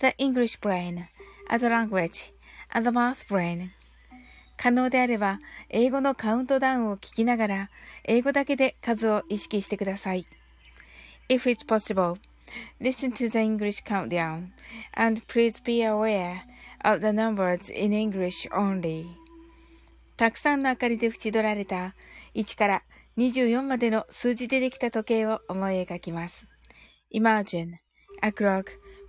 the English brain, as a language, and the math brain. 可能であれば、英語のカウントダウンを聞きながら、英語だけで数を意識してください。If it's possible, listen to the English countdown, and please be aware of the numbers in English only. たくさんの明かりで縁取られた1から24までの数字でできた時計を思い描きます。Imagine A clock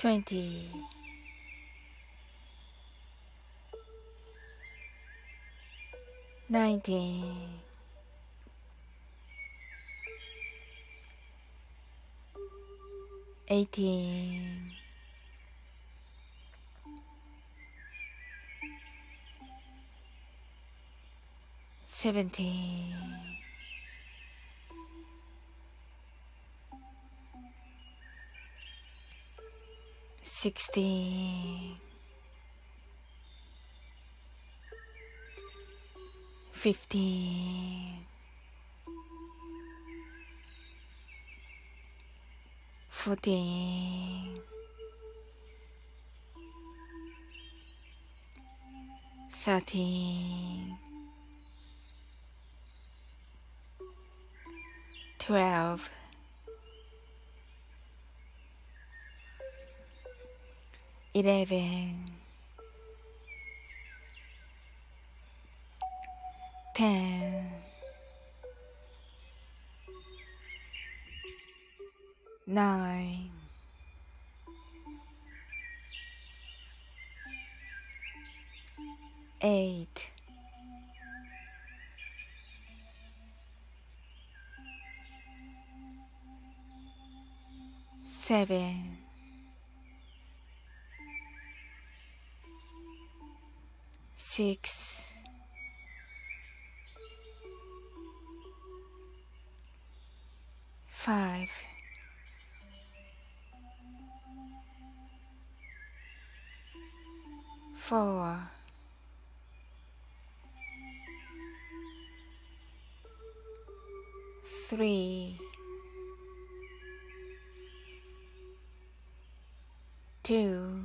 twenty. Nineteen. Eighteen. Seventeen. 16 15 14 13 12 eleven, ten, nine, eight, seven, six, five, four, three, two,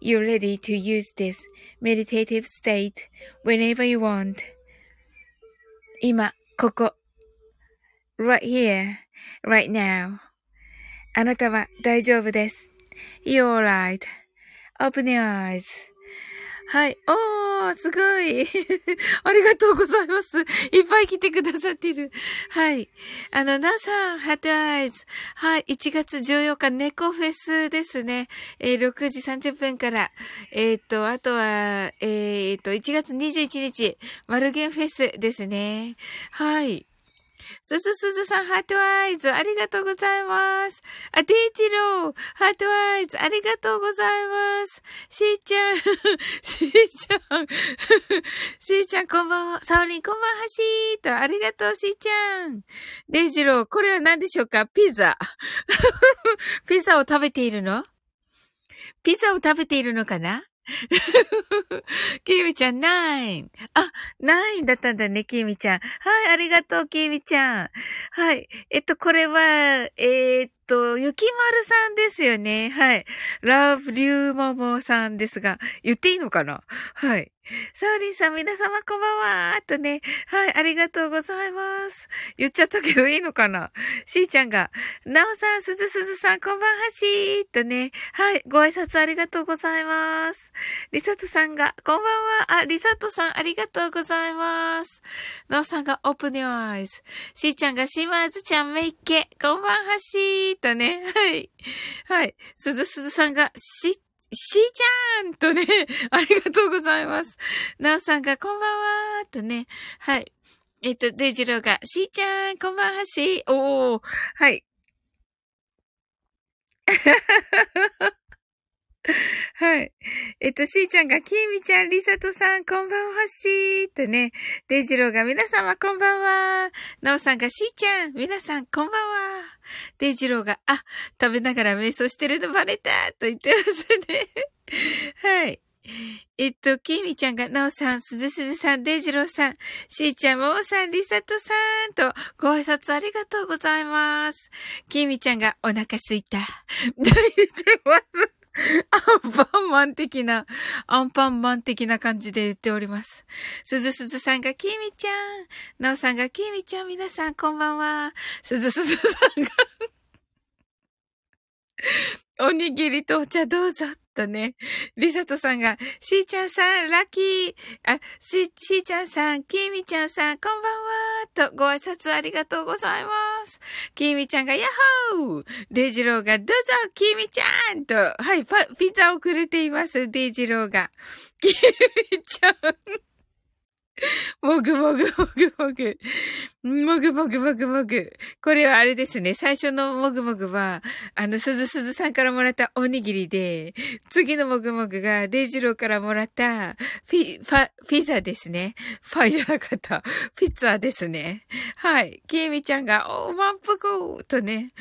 You're ready to use this meditative state whenever you want. 今、ここ。right here, right now. あなたは大丈夫です。You're right. Open your eyes. はい。おー、すごい。ありがとうございます。いっぱい来てくださってる。はい。あの、なおさん、ハートアイズ。はい。1月14日、猫フェスですね。えー、6時30分から。えっ、ー、と、あとは、えっ、ー、と、1月21日、マルゲンフェスですね。はい。すずすずさん、 heart eyes、ありがとうございます。あ、デイジロー、 heart eyes、ありがとうございます。しーちゃん、しーちゃん、しーちゃん、こんばんは。サオリン、こんばんは、しーと、ありがとう、しーちゃん。デイジロー、これは何でしょうか？ピザ。ピザを食べているの？ピザを食べているのかな？きみちゃん、ナイン。あ、ナインだったんだね、きみちゃん。はい、ありがとう、きみちゃん。はい。えっと、これは、えー、っと、ゆきまるさんですよね。はい。ラブリューモモさんですが、言っていいのかな？はい。サーリンさん、皆様こんばんはとね。はい、ありがとうございます。言っちゃったけどいいのかな？しーちゃんが、なおさん、すずすずさん、こんばんはしーとね。はい、ご挨拶ありがとうございます。りさとさんが、こんばんは。あ、りさとさん、ありがとうございます。なおさんが、オープニュアイズ。しーちゃんが、しまずちゃんめいけ、こんばんはしーとね。はい。はい。すずすずさんが、ししーちゃんとね、ありがとうございます。なおさんがこんばんはとね、はい。えっと、デイジローが、しーちゃん、こんばんはしー。おー、はい。はい。えっと、しーちゃんが、きみちゃん、りさとさん、こんばんはしーとね、デイジローが、皆様こんばんは。なおさんが、しーちゃん、皆さんこんばんは。デイジローが、あ、食べながら瞑想してるのバレたと言ってますね。はい。えっと、きみちゃんが、なおさん、すずすずさん、デイジローさん、しーちゃん、ももさん、りさとさんと、ご挨拶ありがとうございます。きみちゃんが、お腹すいた。大丈夫 アンパンマン的な、アンパンマン的な感じで言っております。すずすずさんがきみちゃん、なおさんがきみちゃん、皆さんこんばんは。すずすずさんが おにぎりとお茶どうぞ。とね、リサトさんが、しーちゃんさん、ラッキー、あ、し、しーちゃんさん、きーみちゃんさん、こんばんは、とご挨拶ありがとうございます。きみちゃんが、ヤッホーデイジローが、どうぞ、きみちゃんと、はい、パ、ピザをくれています、デイジローが。きみちゃん。もぐもぐもぐもぐ。もぐもぐもぐもぐ。これはあれですね。最初のもぐもぐは、あの、すずすずさんからもらったおにぎりで、次のもぐもぐがデイジローからもらったピ、パ、ピザですね。ファイじゃなかった。ピッツァですね。はい。きえみちゃんが、お、満腹とね。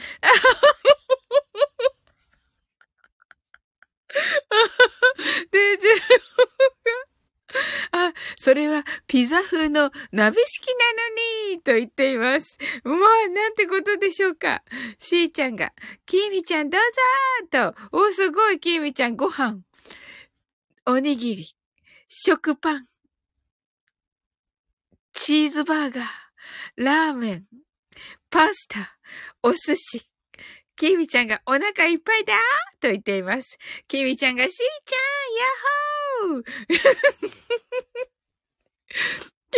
デイジローが、あ、それはピザ風の鍋敷きなのにと言っています。まあ、なんてことでしょうか。しーちゃんが、きーみちゃんどうぞと、お、すごい、きーみちゃんご飯、おにぎり、食パン、チーズバーガー、ラーメン、パスタ、お寿司、きみちゃんがお腹いっぱいだと言っています。きみちゃんがしーちゃん、ヤッホーき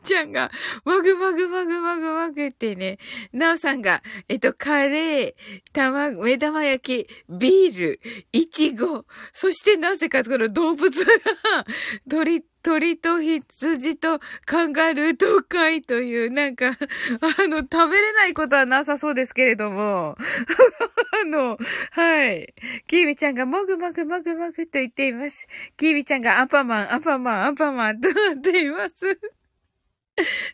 みちゃんが、もぐもぐもぐもぐもぐってね、なおさんが、えっと、カレー、卵、目玉焼き、ビール、いちご、そしてなぜかこの動物が、鳥、鳥と羊とカンガルーと貝という、なんか、あの、食べれないことはなさそうですけれども、あの、はい。キービちゃんがもぐもぐもぐもぐと言っています。キービちゃんがアンパンマン、アンパンマン、アンパンマンと なっています。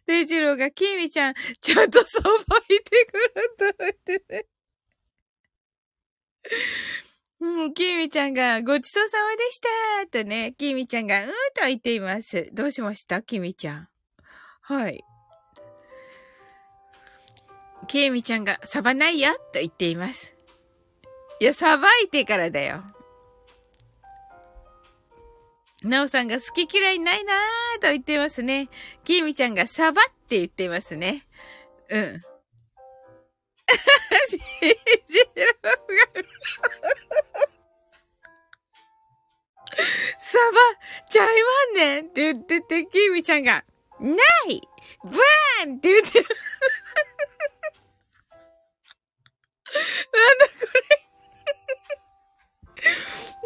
デイジローがキーミちゃん、ちゃんとさばいてくると言ってね。うん、きみちゃんが、ごちそうさまでしたとね、きみちゃんが、うーんと言っています。どうしましたきみちゃん。はい。きみちゃんが、さばないよと言っています。いや、さばいてからだよ。なおさんが好き嫌いないなーと言ってますね。きみちゃんがサバって言っていますね。うん。しじろがサバ、さんが、ないブーンって言ってる。なんだこれ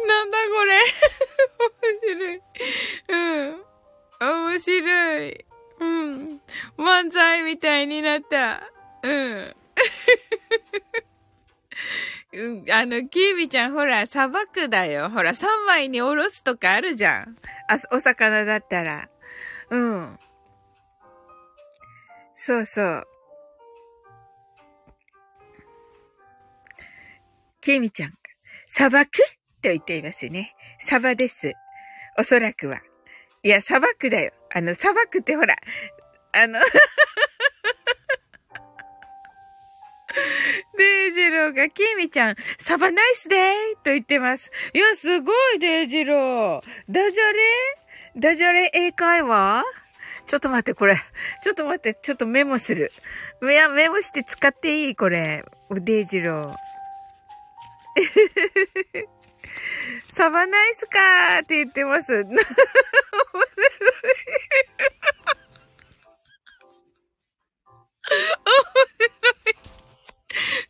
なんだこれ面白い。うん。面白い。うん。漫才みたいになった。うん。あの、キービちゃん、ほら、砂漠だよ。ほら、3枚におろすとかあるじゃん。あ、お魚だったら。うん。そうそう。キーミちゃん、砂漠と言っていますね。サバです。おそらくは。いや、砂漠だよ。あの、砂漠ってほら、あのデイジローが、キミちゃん、サバ nice day と言ってます。いや、すごい、デイジロー。ダジャレ？ダジャレ英会話？ちょっと待って、これ。ちょっと待って、ちょっとメモする。いや、メモして使っていいこれ。デイジロー。サバナイスかーって言ってます。すごい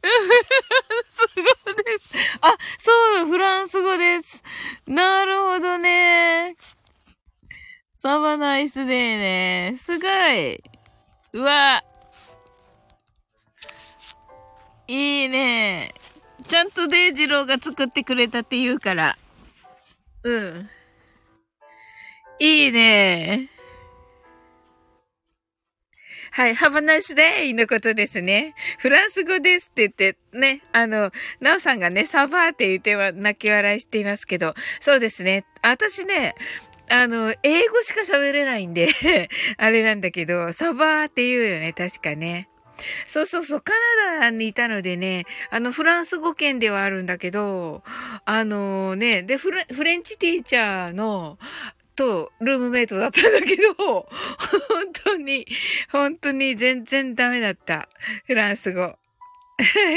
です。あ、そう、フランス語です。なるほどね。サバナイスデーね。すごい。うわ。いいね。ちゃん。とデイジローが作ってくれたって言うから。うん。いいね。はい、Have a nice day のことですね。フランス語ですって言って、ね、あの、ナオさんがね、サバーって言っては泣き笑いしていますけど、そうですね。私ね、あの、英語しか喋れないんで あれなんだけど、サバーって言うよね、確かね。そうそうそう、カナダにいたのでね、あの、フランス語圏ではあるんだけど、あのね、で、フレンチティーチャーの、と、ルームメイトだったんだけど、本当に、本当に全然ダメだった。フランス語。は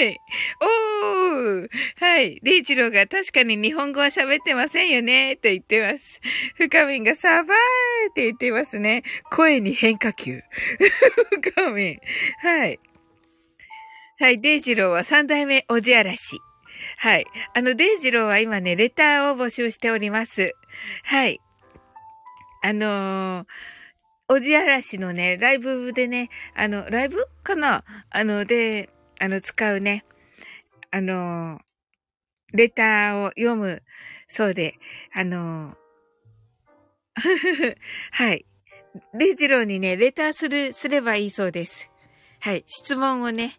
い。おーはい。リーチローが確かに日本語は喋ってませんよね、と言ってます。深みんがサバーって言ってますね。声に変化球。深みん。はい。はい。デイジローは三代目おじあらし。はい。あの、デイジローは今ね、レターを募集しております。はい。あのー、おじあらしのね、ライブでね、あの、ライブかな？あの、で、あの、使うね、あの、レターを読むそうで、あのー、はい。デジローにね、レターする、すればいいそうです。はい。質問をね、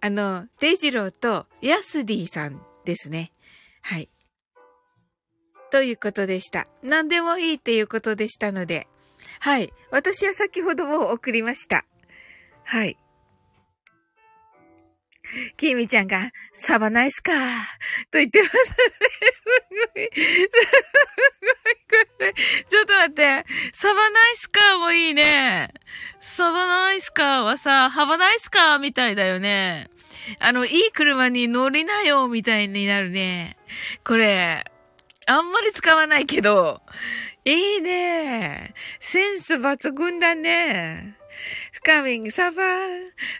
あの、デジローとヤスディさんですね。はい。ということでした。何でもいいっていうことでしたので。はい。私は先ほども送りました。はい。きみちゃんが、サバナイスかと言ってますすごい。すごい、これ。ちょっと待って。サバナイスカーもいいね。サバナイスカーはさ、ハバナイスカーみたいだよね。あの、いい車に乗りなよ、みたいになるね。これ、あんまり使わないけど、いいね。センス抜群だね。深みサバー。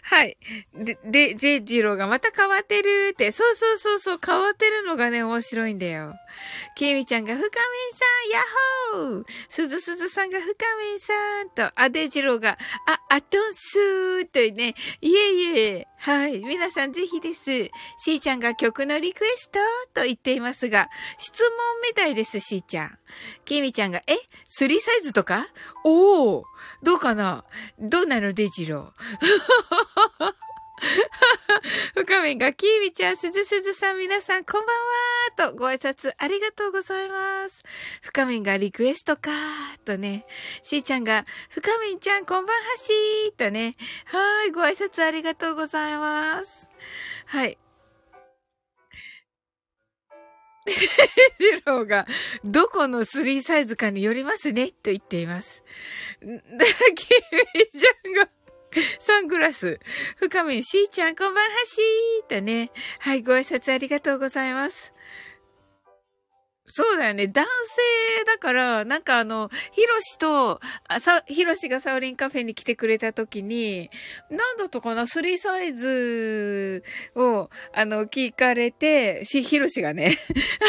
はい。で、で、ジェジローがまた変わってるって。そうそうそうそう、変わってるのがね、面白いんだよ。ケミちゃんが深みさん、ヤッホーすずすずさんが深みさんと、あ、デジローが、あ、アトンスーというね、いえいえ。はい。皆さんぜひです。しーちゃんが曲のリクエストと言っていますが、質問みたいです、しーちゃん。ケミちゃんが、え ?3 サイズとか？おーどうかな？どうなのデジロー？深みが、キービちゃん、すずすずさん、皆さん、こんばんはと、ご挨拶ありがとうございます。深みがリクエストかーとね、しーちゃんが、深みちゃん、こんばんはしーとね、はい、ご挨拶ありがとうございます。はい。ジローが、どこのスリーサイズかによりますね、と言っています。キービちゃん が、サングラス。深みしーちゃん、こんばんはしーとね。はい、ご挨拶ありがとうございます。そうだよね。男性だから、なんかあの、ヒロシと、あさ、ヒロシがサウリンカフェに来てくれた時に、なんだとかな、スリーサイズを、あの、聞かれて、し、ヒロシがね、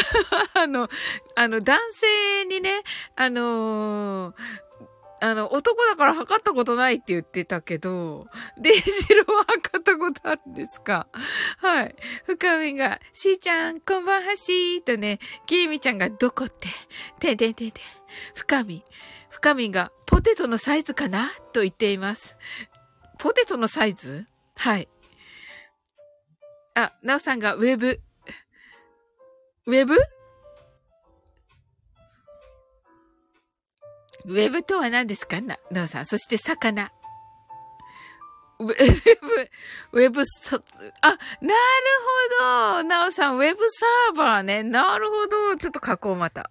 あの、あの、男性にね、あのーあの、男だから測ったことないって言ってたけど、デイジローは測ったことあるんですか？はい。深みが、しーちゃん、こんばんはしーとね、きーみちゃんがどこって、てんてんてんてん。深み、深みが、ポテトのサイズかな？と言っています。ポテトのサイズ？はい。あ、なおさんがウェブ。ウェブ？ウェブとは何ですか？な、なおさん。そして魚。ウェブ、ウェブ、あ、なるほど。なおさん、ウェブサーバーね。なるほど。ちょっと書こう、また。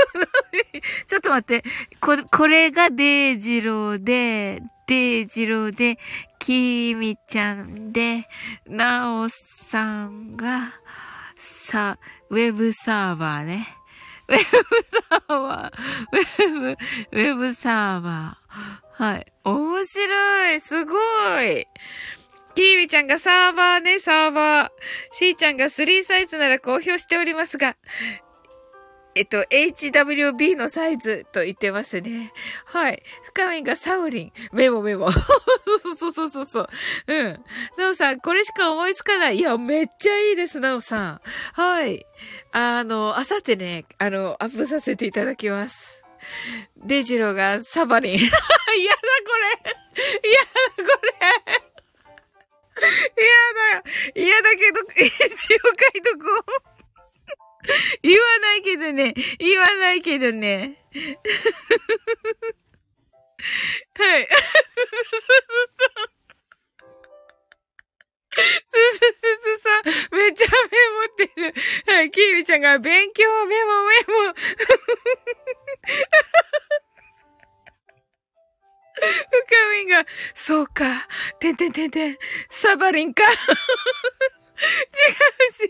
ちょっと待って。これ、これがデイジローで、デイジローで、キミちゃんで、なおさんが、さ、ウェブサーバーね。ウェブサーバー、ウェブ、ウェブサーバー。はい。面白いすごいキーミちゃんがサーバーね、サーバー。シーちゃんが3サイズなら公表しておりますが、えっと、HWB のサイズと言ってますね。はい。深みがサウリン。メモメモ。そうそうそうそう。うん。なおさん、これしか思いつかない。いや、めっちゃいいです、なおさん。はい。あの、あさってね、あの、アップさせていただきます。デジロがサバリン。嫌だ、これ。嫌だ、これ。嫌だ。嫌だけど、一応書いとこう。言わないけどね。言わないけどね。はい。すすすすさん、めっちゃメモってる。はい、キーミちゃんが勉強メモメモ。深みが、そうか、てんてんてんてん、サバリンか。違うし、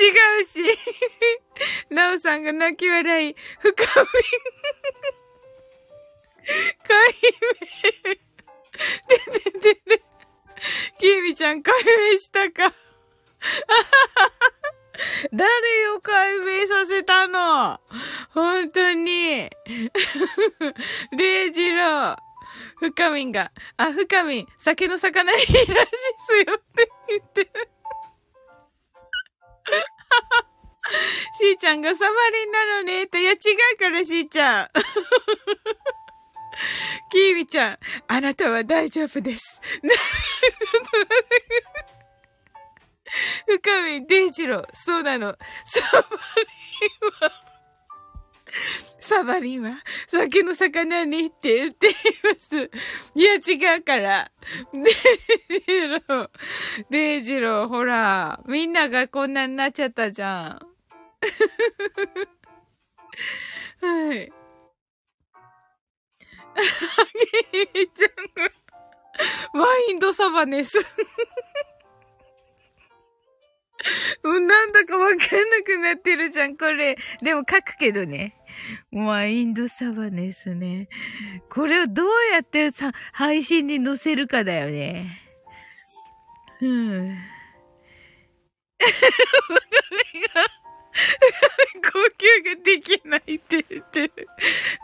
違うし。なおさんが泣き笑い、深み。解明。てててて。きーみちゃん解明したか。誰を解明させたの本当に。レイジロー。深みんが、あ、深みん、酒の魚いいらしいっすよって言ってる。しーちゃんがサバリンなのねって、いや違うからしーちゃん。キーミちゃん、あなたは大丈夫です。深見デイジロ、そうなの。サバリンは、サバリンは、酒の魚にって言っています。いや、違うから。デイジロー、デイジロ、ほら、みんながこんなになっちゃったじゃん。はい。ゲイちゃんが、マインドサバネス。もうなんだかわかんなくなってるじゃん、これ。でも書くけどね。マインドサバネスね。これをどうやってさ、配信に載せるかだよね。うん。呼吸ができないって言ってる。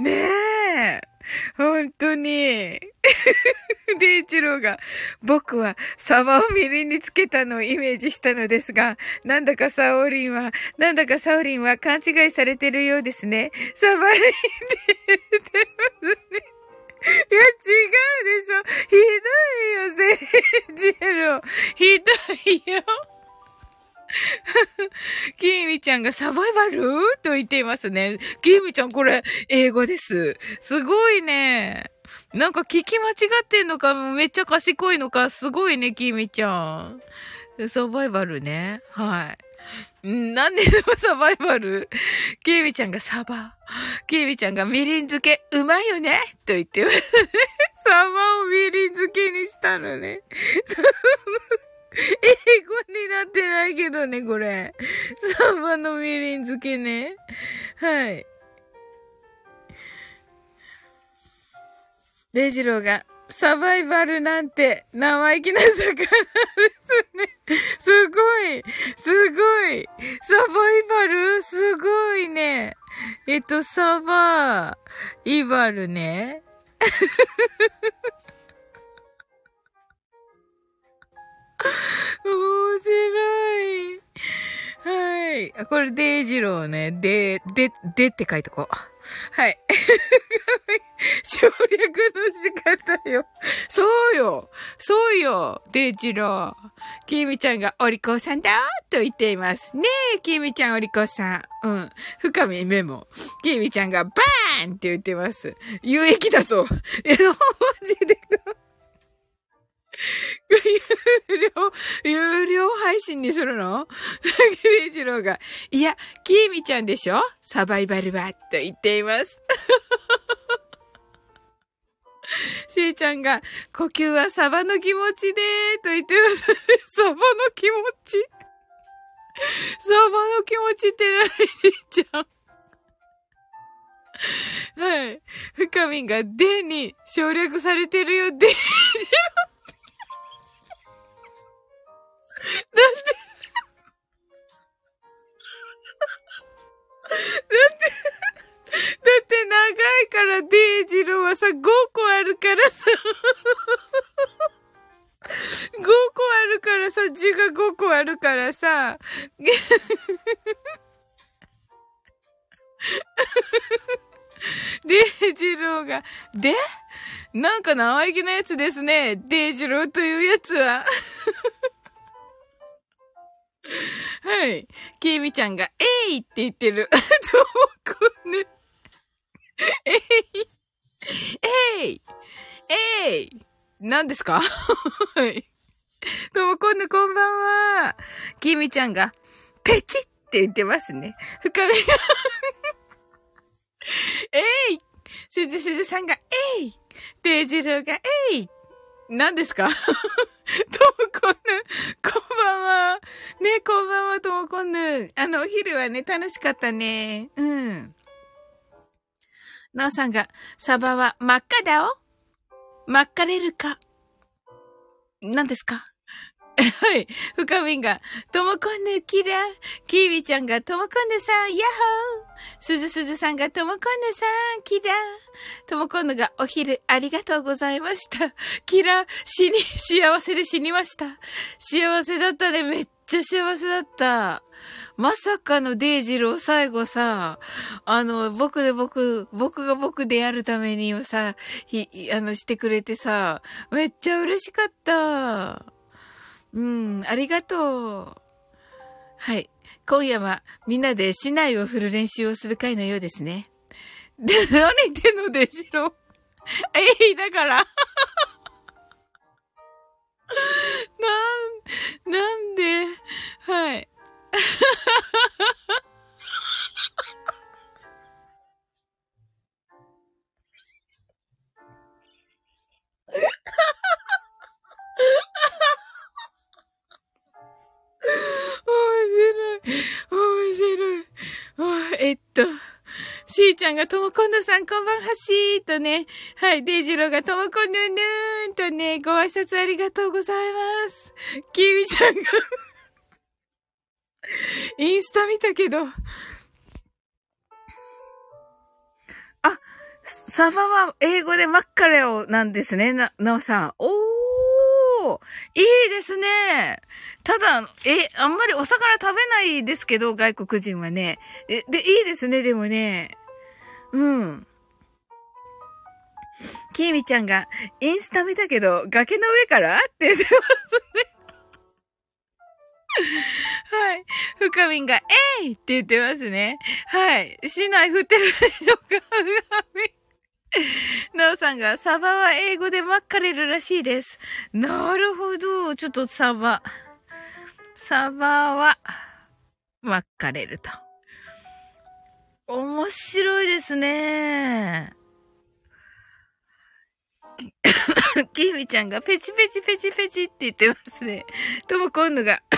ねえ。本当に。デイチローが、僕はサバをみりんにつけたのをイメージしたのですが、なんだかサオリンは、なんだかサオリンは勘違いされてるようですね。サバリンって言ってますね。いや、違うでしょ。ひどいよ、デイジロ。ひどいよ。キーミちゃんがサバイバル？と言っていますね。キーミちゃんこれ英語です。すごいね。なんか聞き間違ってんのか、めっちゃ賢いのか、すごいね、キーミちゃん。サバイバルね。はい。なんでサバイバルキーミちゃんがサバ。キーミちゃんがみりん漬け、うまいよねと言ってます。サバをみりん漬けにしたのね。英語になってないけどね、これ。サバのみりん漬けね。はい。デイジローが、サバイバルなんて生意気な魚ですね。すごいすごいサバイバル？すごいね。えっと、サバイバルね。面白い。はい。あこれ、デイジローね。で、で、でって書いとこう。はい。省略の仕方よ。そうよ。そうよ。デイジロー。キミちゃんがお利口さんだと言っています。ねえ、キミちゃんお利口さん。うん。深みメモ。キミちゃんがバーンって言ってます。有益だぞ。え、マジで。有料、有料配信にするの？ケイジローが、いや、キーミちゃんでしょ？サバイバルは、と言っています。しーちゃんが、呼吸はサバの気持ちでー、と言ってます。サバの気持ち？サバの気持ちって何しーちゃん？はい。深みんが、でに省略されてるよ、で。だってだって、だって長いからデイジローはさ、5個あるからさ、5個あるからさ、字が5個あるからさ、デイジローが、で？なんか生意気なやつですね。デイジローというやつは。はい。きーみちゃんが、えいって言ってる。どうこね。えい。えい。えい。何ですか？はい。ともこんぬこんばんは。きみちゃんが、ペチって言ってますね。深みが えいすずすずさんが、えいデイジルが、えい何ですか？ともこんぬ、こんばんは。ね、こんばんは、ともこんぬ。あの、お昼はね、楽しかったね。うん。なおさんが、サバは真っ赤だよ真っ赤れるか。何ですか？はい。深みんが、ともこんぬキラ。キービちゃんが、ともこんぬさん、ヤッホー。すずすずさんが、ともこんぬさん、キラ。ともこんぬが、お昼、ありがとうございました。キラ、死に、幸せで死にました。幸せだったね。めっちゃ幸せだった。まさかのデイジロー最後さ、あの、僕で僕、僕が僕でやるためにをさ、ひ、あの、してくれてさ、めっちゃ嬉しかった。うん、ありがとう。はい。今夜はみんなで市内を振る練習をする会のようですね。で、何言ってんのデジロえい、だから。なん、なんで、はい。面白い。面白い。えっと、しーちゃんがともこんぬさんこんばんはしーとね。はい、デイジローがともこんぬぬーんとね、ご挨拶ありがとうございます。キミちゃんがインスタ見たけど、あ、サバは英語でマッカレオなんですね、な、なおさん。おーいいですねただ、え、あんまりお魚食べないですけど、外国人はね。え、で、いいですね、でもね。うん。きーみちゃんが、インスタ見たけど、崖の上から？って言ってますね。はい。深みんが、えいって言ってますね。はい。市内降ってるでしょうか？深み。なおさんが、サバは英語でマッカレルらしいです。なるほど。ちょっとサバ。サバは、分かれると。面白いですね。キミちゃんがペチペチペチペチって言ってますね。とも今度が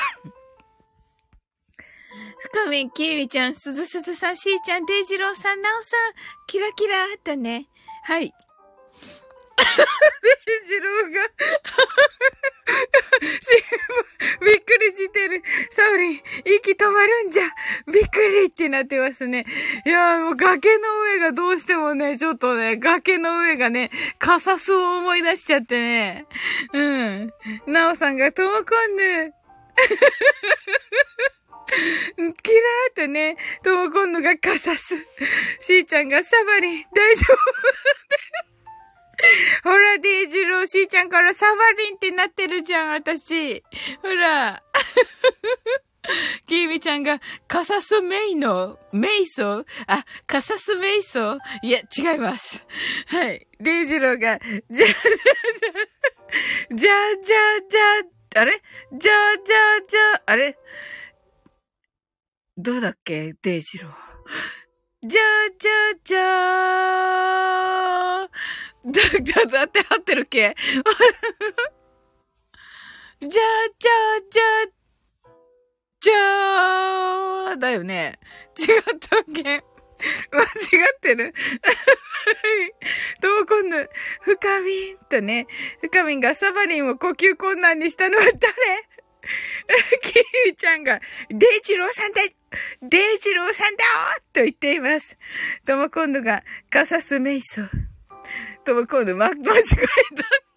深み、キミちゃん、すずすずさん、しーちゃん、デイジローさん、なおさん、キラキラーとね。はい。ジローが びっくりしてる。サウリン、息止まるんじゃ。びっくりってなってますね。いやもう崖の上がどうしてもね、ちょっとね、崖の上がね、カサスを思い出しちゃってね。うん。ナオさんがトモコンヌ。キラーってね、トモコンヌがカサス。しーちゃんがサバリン、大丈夫ほら、デイジロー、しーちゃんからサバリンってなってるじゃん、私。ほら。キーミちゃんが、カサスメイの、メイソあ、カサスメイソいや、違います。はい。デイジローが、じゃじゃじゃ、じゃじゃじゃ、あれ？じゃじゃじゃ、あれ？どうだっけ？デイジロー。じゃじゃじゃー。だ、だ、だって合ってるっけ？じゃじゃじゃ、じゃーだよね。違ったっけ？間違ってる？どう今度、深み？んとね、深みんがサバリンを呼吸困難にしたのは誰？キーちゃんが、デイジローさんだデイジローさんだと言っています。とも今度が、カサスメイソー。とも今度、ま、間違えた。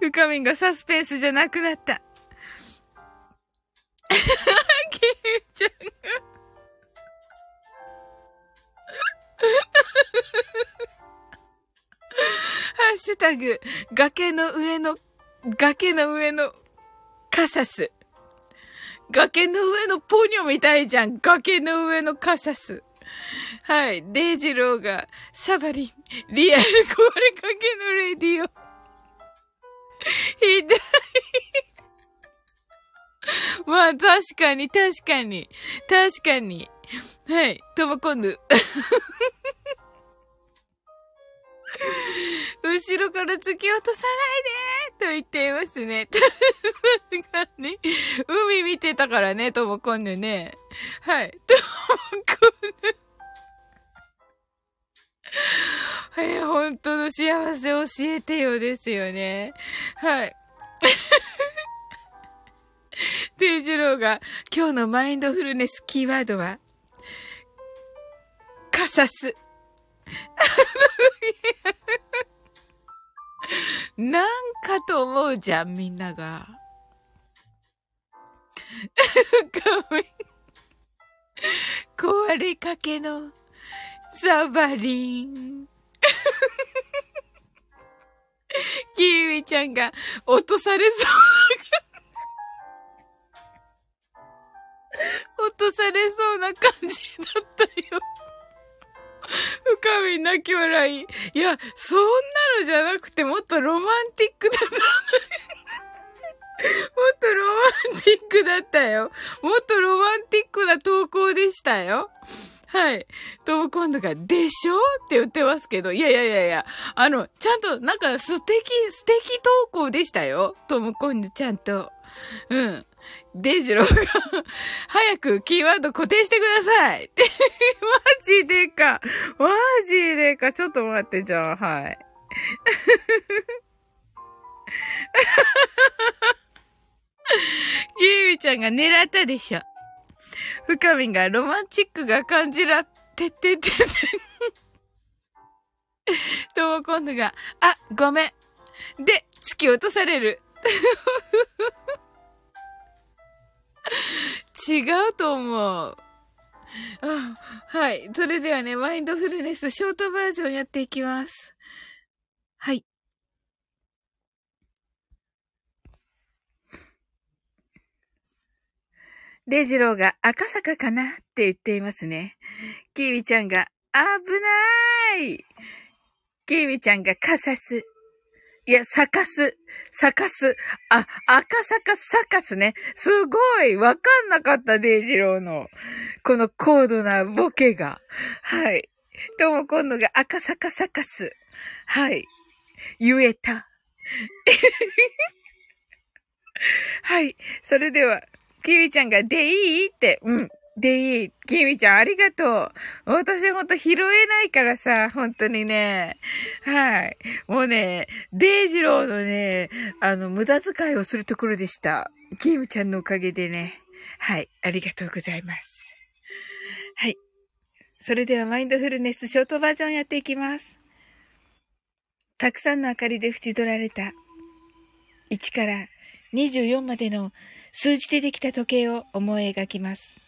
深みんがサスペンスじゃなくなった。キーちゃんがハッシュタグ、崖の上の崖の上のカサス。崖の上のポニョみたいじゃん。崖の上のカサス。はい。デイジローが、サバリン、リアル壊れかけのレディオ。ひどい。まあ、確かに、確かに。確かに。はい。とも今度。後ろから突き落とさないでと言っていますね。確かに。海見てたからね、ともこんぬね。はい。ともこんぬ。はい、本当の幸せ教えてよですよね。はい。デイジローが今日のマインドフルネスキーワードは、カサス。なんかと思うじゃん、みんなが。壊れかけのサバリン。キーウィちゃんが落とされそう落とされそうな感じだったよ。深み泣き笑い。いや、そんなのじゃなくてもっとロマンティックだった。もっとロマンティックだったよ。もっとロマンティックな投稿でしたよ。はい。とも今度が、でしょって言ってますけど、いやいやいやいや、あの、ちゃんと、なんか素敵、素敵投稿でしたよ。とも今度ちゃんと。うん。デイジローが早くキーワード固定してください マジでか。マジでか。ちょっと待って、じゃあ、はい。ゆうちゃんが狙ったでしょ。深みがロマンチックが感じらてってて。とも今度が、あ、ごめん。で、突き落とされる。違うと思う。あ、はい。それではね、マインドフルネスショートバージョンやっていきます。はい。デジローが赤坂かなって言っていますね。キーミちゃんが危ないキーミちゃんがカサス。いや、サカス、サカス、あ、赤坂サカスね。すごいわかんなかった、デイジローの。この高度なボケが。はい。どうも今度が赤坂サカス。はい。言えた。はい。それでは、キミちゃんがでいい？って、うん。でいい。キミちゃん、ありがとう。私ほんと拾えないからさ、本当にね。はい。もうね、デイジローのね、あの、無駄遣いをするところでした。キミちゃんのおかげでね。はい。ありがとうございます。はい。それでは、マインドフルネスショートバージョンやっていきます。たくさんの明かりで縁取られた。1から24までの数字でできた時計を思い描きます。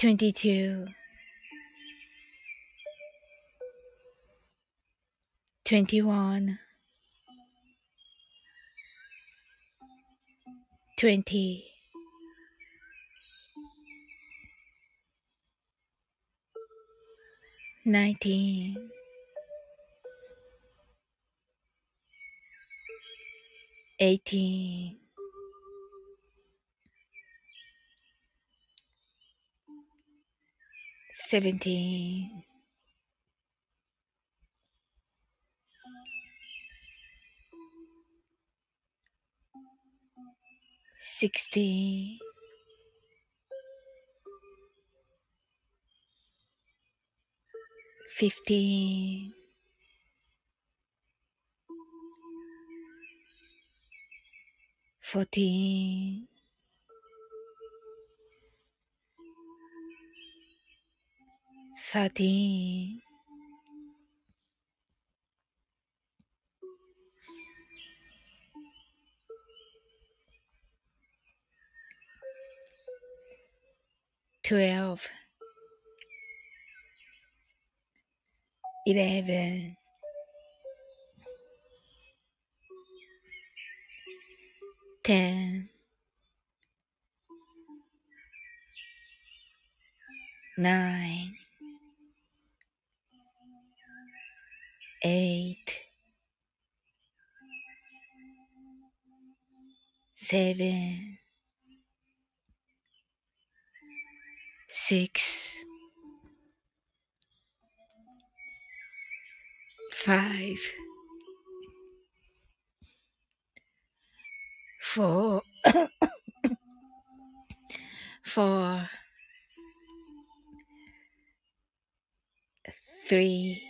22 21 20 19 18 seventeen, sixteen, fifteen. 14 sati twelve. Eleven. Ten. Nine. Eight, seven, six, five, four, four, three,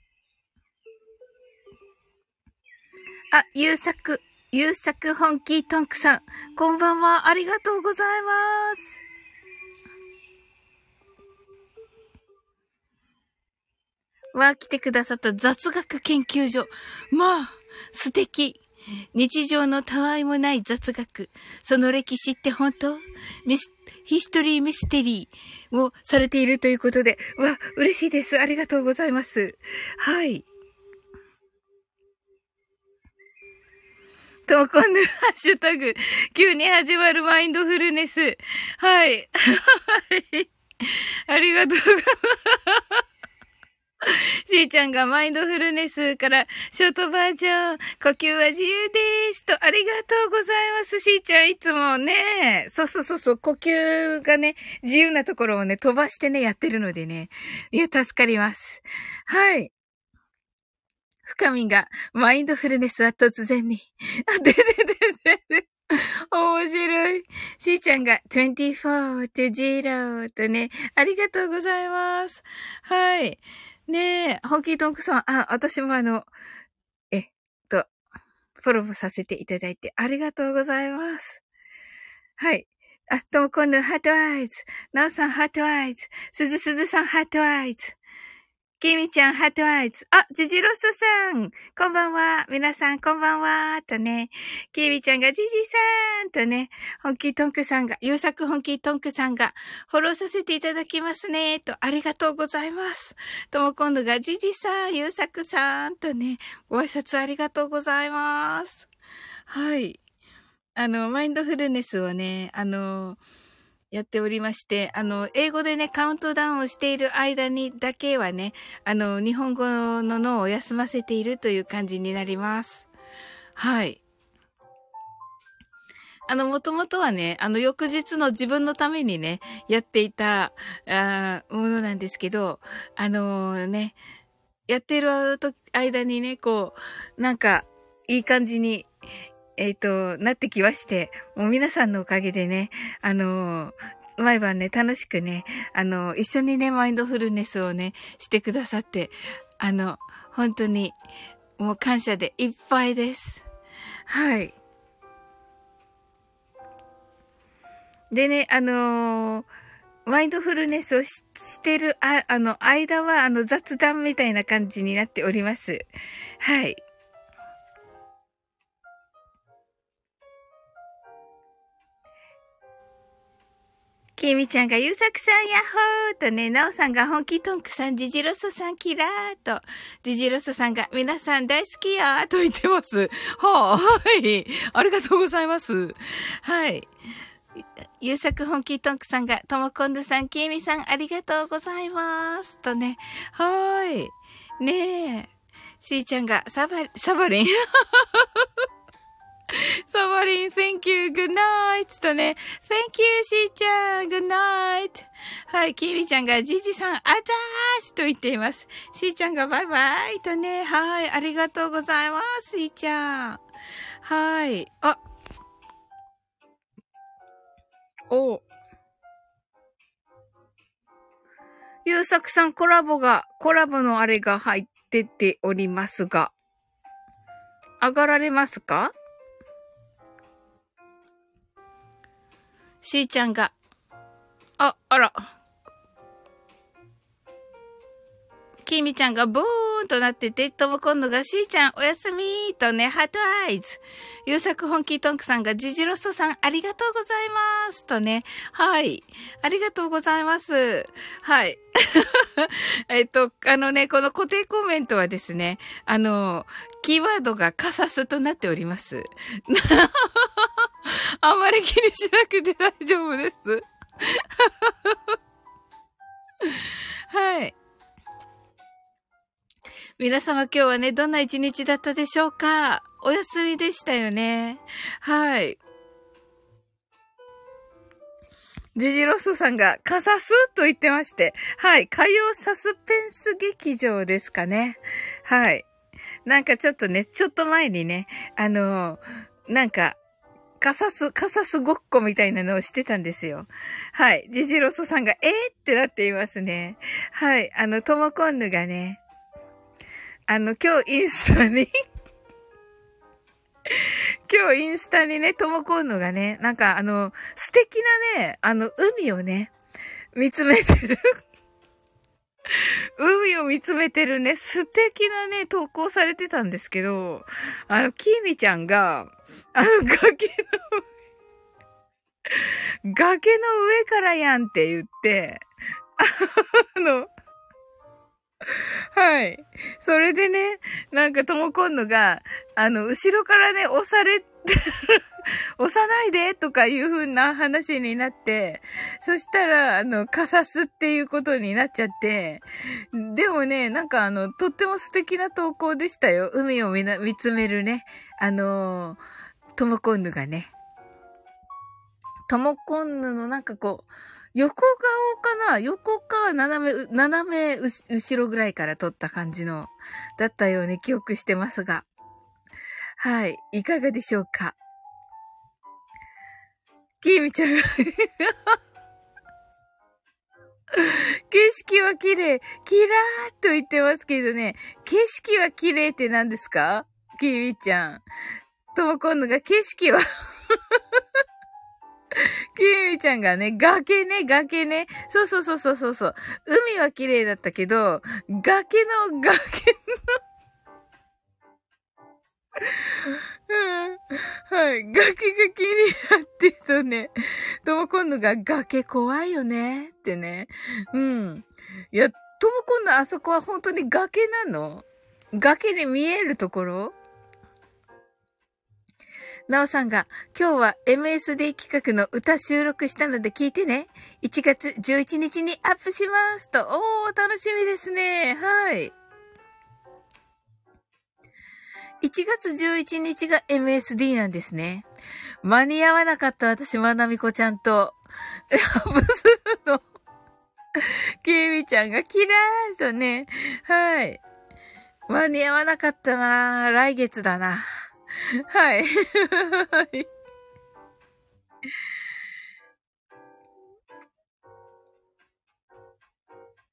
あ、ゆうさく、ゆうさく本気トンクさん。こんばんは。ありがとうございます。わ、来てくださった雑学研究所。まあ、素敵。日常のたわいもない雑学。その歴史って本当？ミス、ヒストリーミステリーをされているということで。わ、嬉しいです。ありがとうございます。はい。と、今度、ハッシュタグ、急に始まるマインドフルネス。はい。はい。ありがとうございます。しーちゃんがマインドフルネスからショートバージョン、呼吸は自由ですと、ありがとうございます。しーちゃんいつもね、そうそうそうそう、呼吸がね、自由なところをね、飛ばしてね、やってるのでね。いや、助かります。はい。深みが、マインドフルネスは突然に。あ、ででででで。面白い。しーちゃんが24と0とね、ありがとうございます。はい。ねえ、ホンキートンクさん、あ、私もあの、えっと、フォローさせていただいてありがとうございます。はい。あ、ともこんぬ heart eyes。なおさん heart eyes。すずすずさん heart eyes。きみちゃん、 heart eyes。あ、ジジロスさん。こんばんは。皆さん、こんばんは。とね。きみちゃんがジジさん。とね。本気トンクさんが、優作本気トンクさんが、フォローさせていただきますね。と、ありがとうございます。とも今度がジジさん、優作さん。とね。ご挨拶ありがとうございます。はい。あの、マインドフルネスをね、あの、やっておりまして、あの、英語でね、カウントダウンをしている間にだけはね、あの、日本語の脳を休ませているという感じになります。はい。あの、もともとはね、あの、翌日の自分のためにね、やっていた、あものなんですけど、あのー、ね、やってる間にね、こう、なんか、いい感じにえっ、ー、と、なってきまして、もう皆さんのおかげでね、あの毎晩ね、楽しくね、あの、一緒にね、マインドフルネスをね、してくださって、あの、本当に、もう感謝でいっぱいです。はい。でね、あの、マインドフルネスをしてる、あ、あの、間は、あの、雑談みたいな感じになっております。はい。きみちゃんがゆうさくさんやっほーとね、なおさんが本気トンクさん、ジジロソさんキラーと、ジジロソさんが皆さん大好きやーと言ってます。はあ、はい。ありがとうございます。はい。ゆうさく本気トンクさんが、ともこんどさん、きみさん、ありがとうございます。とね。はーい。ねえ。しーちゃんが、サバ、サバリン。サバリン、Thank you, good night とね、Thank you, しーちゃん、good night. はい、きみちゃんが、じじさん、あざーしと言っています。しーちゃんがバイバイとね、はい、ありがとうございます、しーちゃん。はい、あ、お。ゆうさくさんコラボが、コラボのあれが入ってておりますが、上がられますか？しーちゃんが、あ、あら。きみちゃんがブーンとなってて、とも今度がしーちゃんおやすみーとね、ハートアイズ。ゆうさく本気トンクさんがジジロストさんありがとうございますとね。はい。ありがとうございます。はい。えっと、あのね、この固定コメントはですね、あの、キーワードがカサスとなっております。あんまり気にしなくて大丈夫です。はい。皆様今日はね、どんな一日だったでしょうか？お休みでしたよね。はい。ジジロスさんが、カサスと言ってまして。はい。火曜サスペンス劇場ですかね。はい。なんかちょっとね、ちょっと前にね、あのなんか、カサス、カサスごっこみたいなのをしてたんですよ。はい。ジジロソさんが、えー、ってなっていますね。はい。あの、トモコンヌがね、あの、今日インスタに 今日インスタにね、トモコンヌがね、なんかあの、素敵なね、あの、海をね、見つめてる 海を見つめてるね、素敵なね、投稿されてたんですけど、あの、キーミちゃんが、あの、崖の崖の上からやんって言って、あの、はい。それでね、なんかともこんのが、あの、後ろからね、押され、押さないでとかいう風な話になって、そしたら、あの、かさすっていうことになっちゃって、でもね、なんかあの、とっても素敵な投稿でしたよ。海を見な見つめるね、あのともこんぬがね。ともこんぬのなんかこう、横顔かな？横か斜め、斜め後ろぐらいから撮った感じの、だったように記憶してますが。はい。いかがでしょうか？きーみちゃん。が 景色は綺麗、キラーっと言ってますけどね、景色は綺麗って何ですか？きーみちゃん。とも今度が景色は。きみちゃんがね、崖ね、崖ね。そうそうそうそうそうそう。海は綺麗だったけど、崖の、崖のうん、はい。崖が気になってるとね、とも今度が崖怖いよねってね。うん。いや、とも今度あそこは本当に崖なの？崖で見えるところ？なおさんが、今日は MSD 企画の歌収録したので聞いてね。1月11日にアップしますと。おー、楽しみですね。はい。1月11日が MSD なんですね。間に合わなかった私、まなみこちゃんと、アップするの。ケイミちゃんがキラーとね。はい。間に合わなかったな来月だな。はい。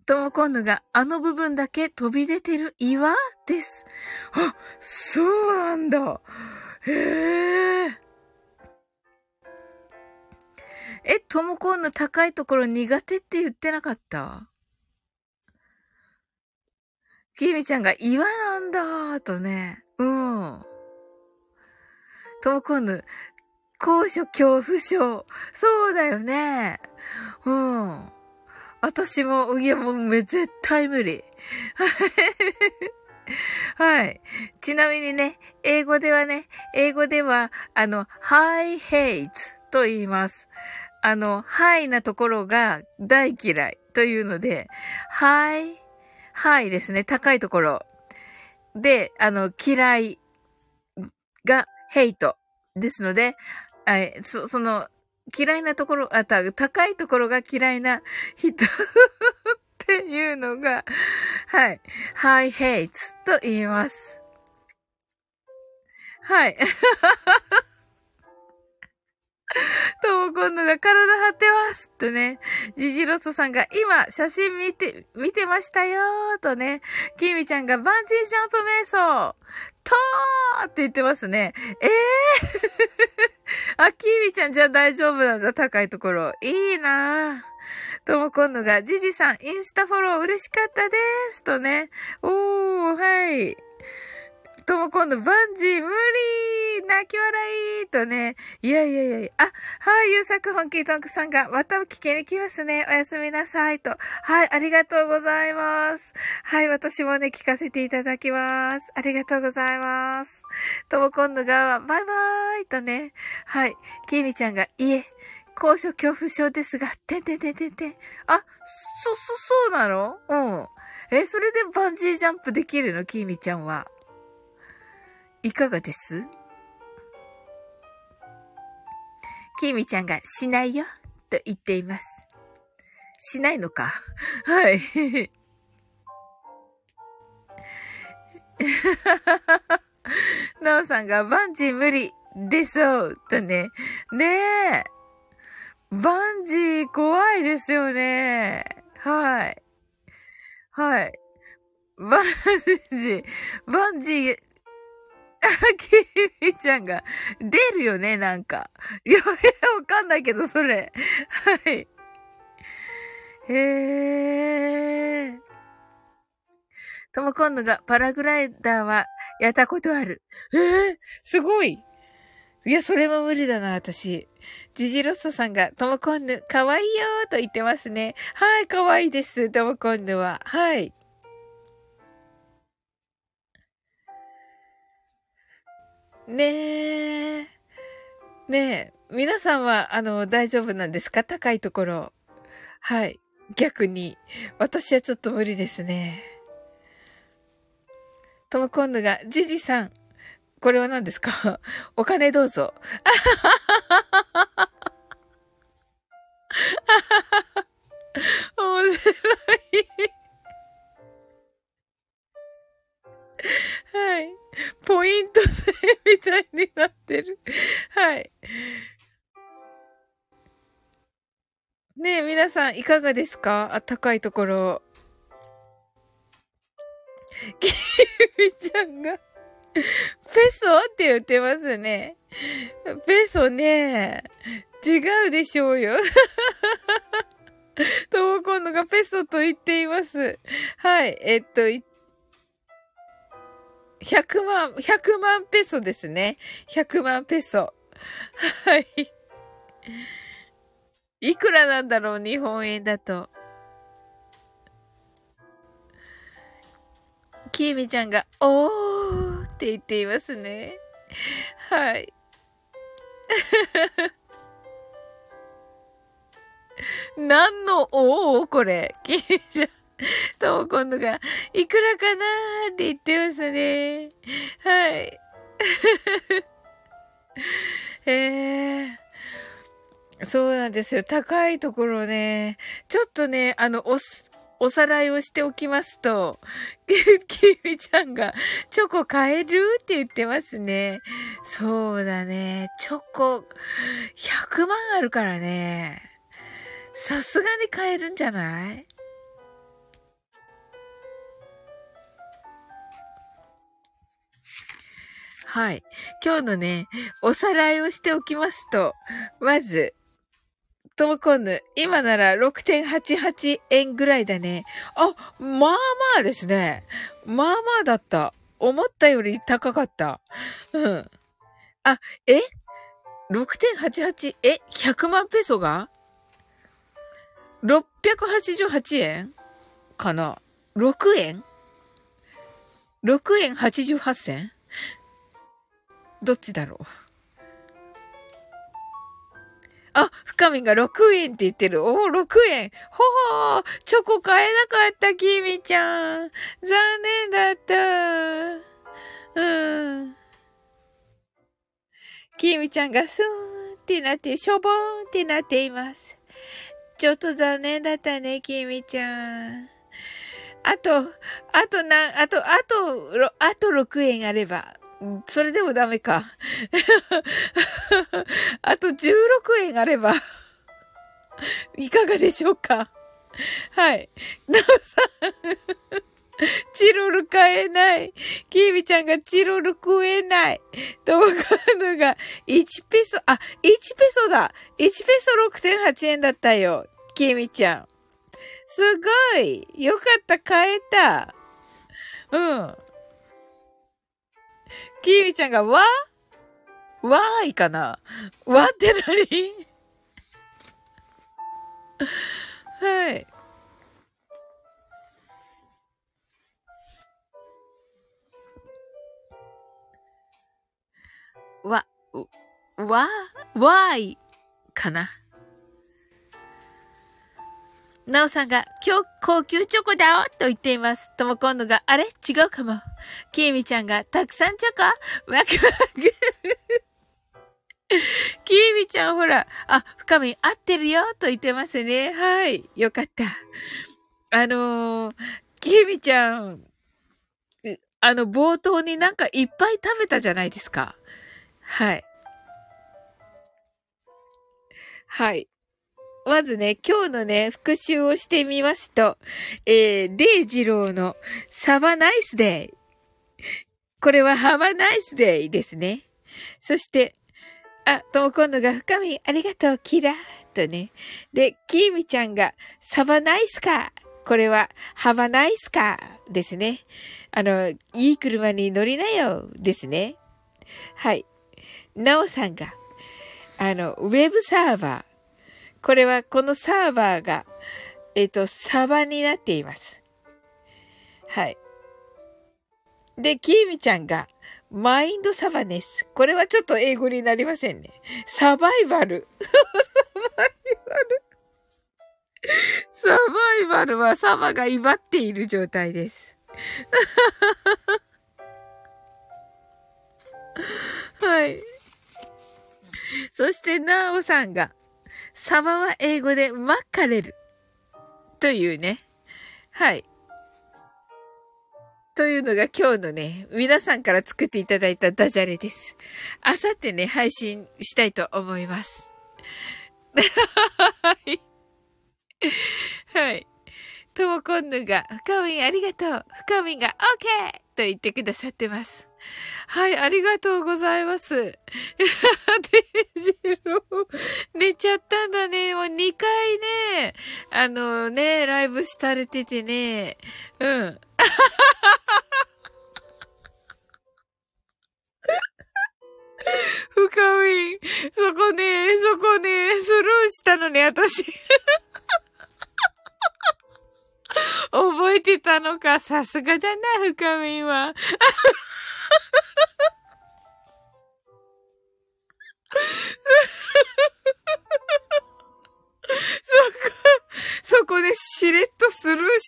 とも今度があの部分だけ飛び出てる岩です。あ、そうなんだ。へえ。え、ともこんの高いところ苦手って言ってなかった？きみちゃんが岩なんだとね。うん。トモコンヌ、高所恐怖症。そうだよね。うん。私も、いやもうめ絶対無理。はい。ちなみにね、英語ではね、英語では、あの、high hate と言います。あの、ハイなところが大嫌いというので、ハイ、ハイですね、高いところ。で、あの、嫌いがヘイト。ですので、そ、その、嫌いなところ、あ、た、高いところが嫌いな人 っていうのが、はい、high hates と言います。はい。とも今度が体張ってますとね。ジジロソさんが今写真見て、見てましたよーとね。キミちゃんがバンジージャンプ瞑想とーって言ってますね。ええー、あ、キミちゃんじゃあ大丈夫なんだ。高いところ。いいなぁ。とも今度が、じじさん、インスタフォロー嬉しかったです。とね。おー、はい。とも今度、バンジー無理泣き笑いとね。いやいやいやいや。あ、はい、ゆうさく本気トンクさんが、また聞きに来ますね。おやすみなさいと。はい、ありがとうございます。はい、私もね、聞かせていただきます。ありがとうございます。とも今度が、バイバーイとね。はい、きみちゃんが、いえ、高所恐怖症ですが、てんてんてんてんてん。あ、そ、そ、そうなの？うん。え、それでバンジージャンプできるの？きみちゃんは。いかがです？きみちゃんがしないよと言っています。しないのか？はい。なおさんがバンジー無理でそうとね。ねえ。バンジー怖いですよね。はい。はい。バンジー、バンジーキミちゃんが出るよね、なんか。いや、わかんないけど、それ。はい。へえー。とも今度がパラグライダーはやったことある。えー、すごい。いや、それも無理だな、私。ジジロッソさんが、とも今度、かわいいよーと言ってますね。はい、かわいいです、とも今度は。はい。ねえ。ねえ。皆さんは、あの、大丈夫なんですか？高いところ。はい。逆に。私はちょっと無理ですね。トムコンヌが、ジジさん、これは何ですか？お金どうぞ。面白いはい。ポイント制みたいになってる。はい。ねえ、皆さんいかがですか？あったかいところ。キミちゃんがペソ？って言ってますね。ペソね、違うでしょうよ。とも今度がペソと言っています。はい、えっと、100万、100万ペソですね。100万ペソ。はい。いくらなんだろう、日本円だと。きーみちゃんが、おーって言っていますね。はい。何のおーこれ。きーみちゃん。とも今度が、いくらかなーって言ってますね。はい。えー。そうなんですよ。高いところね。ちょっとね、あの、おす、おさらいをしておきますと、きみちゃんが、チョコ買えるって言ってますね。そうだね。チョコ、100万あるからね。さすがに買えるんじゃない？はい。今日のね、おさらいをしておきますと、まず、トムコンヌ、今なら6.88円ぐらいだね。あ、まあまあですね。まあまあだった。思ったより高かった。うん。あ、え ?6.88? え ?100 万ペソが ?688 円かな ?6 円 ?6 円88銭？どっちだろう？あ、深みが6円って言ってる。おお、6円。ほほー。チョコ買えなかった、きみちゃん。残念だった。うん。きみちゃんがスーンってなって、しょぼーんってなっています。ちょっと残念だったね、きみちゃん。あと、あとな、あと、あと、あと6円あれば。それでもダメか。あと16円あればいかがでしょうかはい。なおさんチロル買えない。キービちゃんがチロル食えない。とわかるが、1ペソ、あ、1ペソだ !1 ペソ6.8円だったよ。キーミちゃん。すごいよかった、買えた。うん。キーミちゃんが、わわーいかな。わって何はい。わ、わ、わーいかな。なおさんが、今日高級チョコだよと言っています。とも今度が、あれ？違うかも。きえみちゃんが、たくさんチョコ？ワクワク。きえみちゃんほら、あ、深み合ってるよと言ってますね。はい。よかった。あのー、きえみちゃん、あの、冒頭になんかいっぱい食べたじゃないですか。はい。はい。まずね、今日のね、復習をしてみますと、えー、デイジローのサバナイスデイ。これはハバナイスデイですね。そして、あ、とも今度が深みありがとう、キラーとね。で、キーミちゃんがサバナイスカー。これは、ハバナイスカーですね。あの、いい車に乗りなよですね。はい。なおさんが、あの、ウェブサーバー。これはこのサーバーが、えっ、ー、と、サバになっています。はい。で、キーミちゃんが、マインドサバネス。これはちょっと英語になりませんね。サバイバル。サバイバル。サバイバルはサバが威張っている状態です。はい。そして、なおさんが、サバは英語でマッカレル。というね。はい。というのが今日のね、皆さんから作っていただいたダジャレです。あさってね、配信したいと思います。はい。はい。ともこんぬが、深みありがとう。深みんが OK! と言ってくださってます。はい、ありがとうございます。デジロー、寝ちゃったんだね。もう2回ね、あのね、ライブされててね、うん。深み、そこね、そこね、スルーしたのね、私。覚えてたのか、さすがだな、深みは。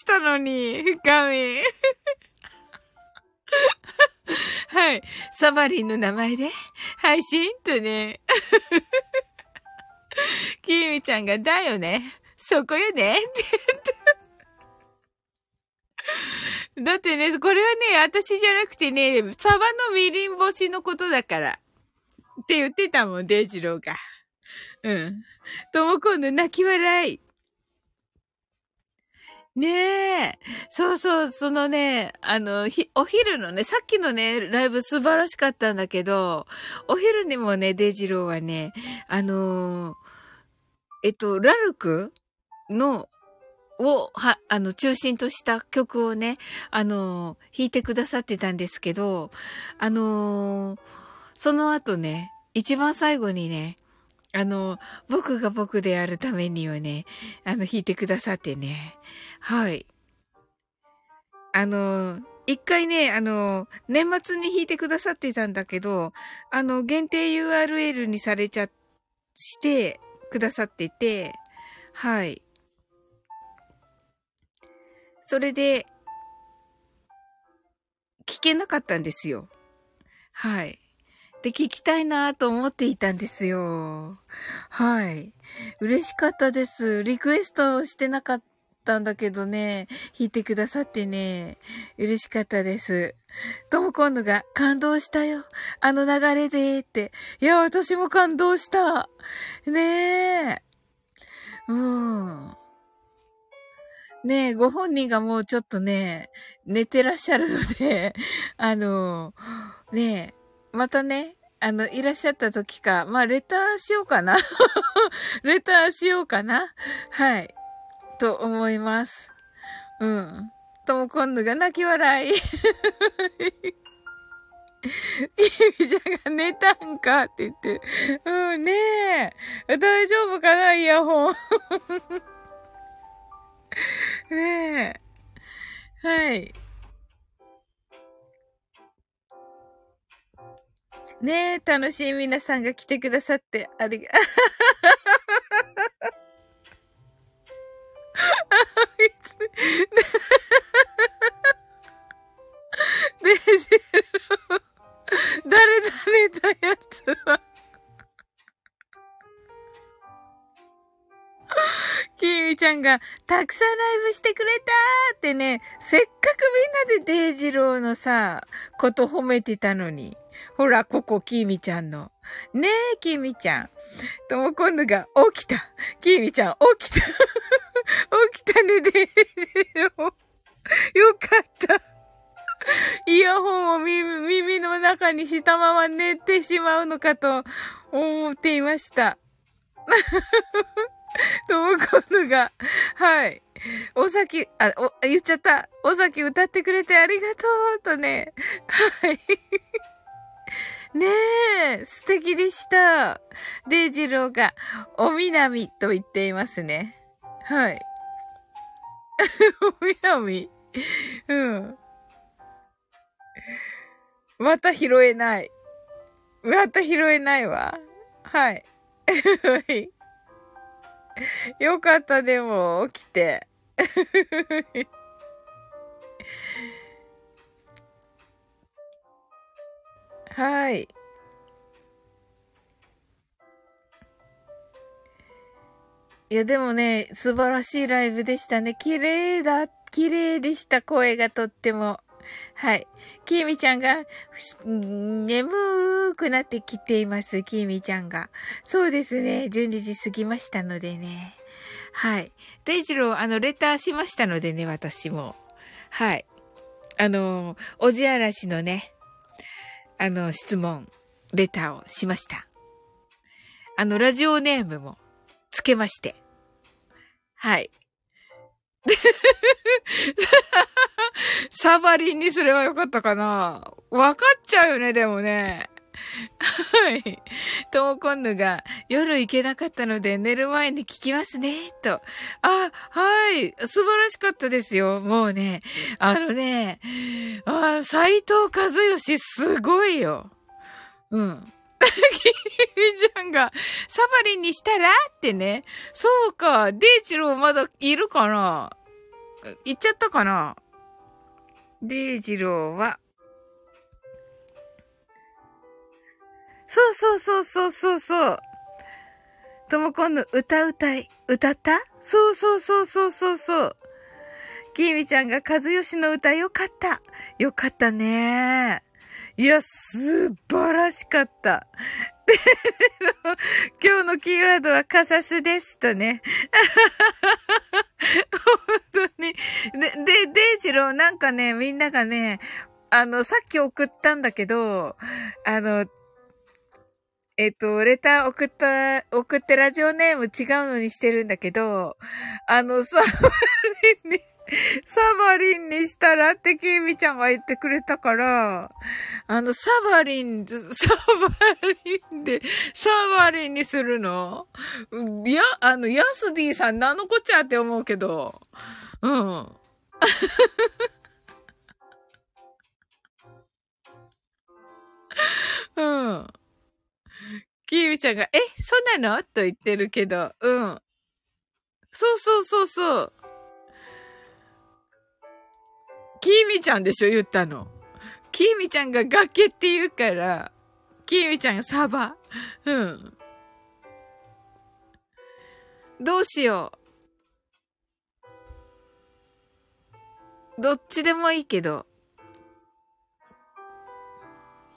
したのに、深み。はい。サバリンの名前で？配信？とね。キミちゃんが、だよね。そこよね。だってね、これはね、私じゃなくてね、サバのみりん干しのことだから。って言ってたもん、デイジローが。うん。とも今度泣き笑い。ねえ。そうそう、そのね、あの、ひ、お昼のね、さっきのね、ライブ素晴らしかったんだけど、お昼にもね、デジローはね、あのー、えっと、ラルクのを、は、あの、中心とした曲をね、あの、弾いてくださってたんですけど、あのその後ね、一番最後にね、あの、僕が僕であるためにはね、あの、弾いてくださってね。はい。あの、一回ね、あの、年末に弾いてくださってたんだけど、あの、限定 URL にされちゃ、してくださってて、はい。それで、聞けなかったんですよ。はい。で、聞きたいなと思っていたんですよ。はい。嬉しかったです。リクエストしてなかったんだけどね、弾いてくださってね、嬉しかったです。とも今度が感動したよ。あの流れでって。いや、私も感動した。ねえ。うん。ねえ、ご本人がもうちょっとね、寝てらっしゃるので、あの、ねえ、またね、あの、いらっしゃった時か、まあ、レターしようかな。レターしようかな。はい。と思います。うん。とも今度が泣き笑い。キミちゃんが寝たんかって言ってる。うん、ねえ。大丈夫かなイヤホン。ねえ。はい。ねえ、楽しい皆さんが来てくださって、ありが、デジロ誰だねたやつはきみちゃんが、たくさんライブしてくれたってね、せっかくみんなでデイジローのさ、こと褒めてたのに。ほら、ここ、きみちゃんの。ねえ、きみちゃん。とも今度が、起きた。きみちゃん、起きた。起きたね、デイジロー。よかった。イヤホンを耳耳の中にしたまま寝てしまうのかと思っていました。ともこんのが、はい。お先、あ、お、言っちゃった。お先歌ってくれてありがとうとね。はい。ねえ、素敵でした。デイジローが、おみなみと言っていますね。はい。おみなみ？うん。また拾えない。また拾えないわ。はい。よかった、でも、起きて。はい。いや、でもね、素晴らしいライブでしたね。綺麗だ、綺麗でした。声がとっても。はい。きみちゃんが、眠くなってきています。きみちゃんが。そうですね。12時過ぎましたのでね。はい。デイジロー、あの、レターしましたのでね、私も。はい。あの、おじあらしのね、あの、質問、レターをしました。あの、ラジオネームもつけまして。はい。サバリンにすればよかったかなわかっちゃうよね、でもね。はい。ともこんぬが夜行けなかったので寝る前に聞きますね、と。あ、はい。素晴らしかったですよ。もうね。あのね、あ斎藤和義すごいよ。うん。キミちゃんが、サバリンにしたら？ってね。そうか。デイジローまだいるかな？行っちゃったかな？デイジローは、そうそうそうそうそうそう。ともこんの歌歌い、歌った？そうそうそうそうそうそう。きーみちゃんが和義の歌よかった。よかったね。いや、素晴らしかった。今日のキーワードはカサスですとね。本当に。で、で、デイジローなんかね、みんながね、あの、さっき送ったんだけど、あの、えっ、と、レター送った、送ってラジオネーム違うのにしてるんだけど、あの、サバリンに、サバリンにしたらってキーミちゃんが言ってくれたから、あの、サバリン、サバリンで、サバリンにするの？いや、あの、ヤスディさん、何のこっちゃって思うけど、うん。うん。キーミちゃんが、え、そうなの？と言ってるけど、うん。そうそうそうそう。キーミちゃんでしょ？言ったの。キーミちゃんが崖って言うから、キーミちゃんがサバ。うん。どうしよう。どっちでもいいけど。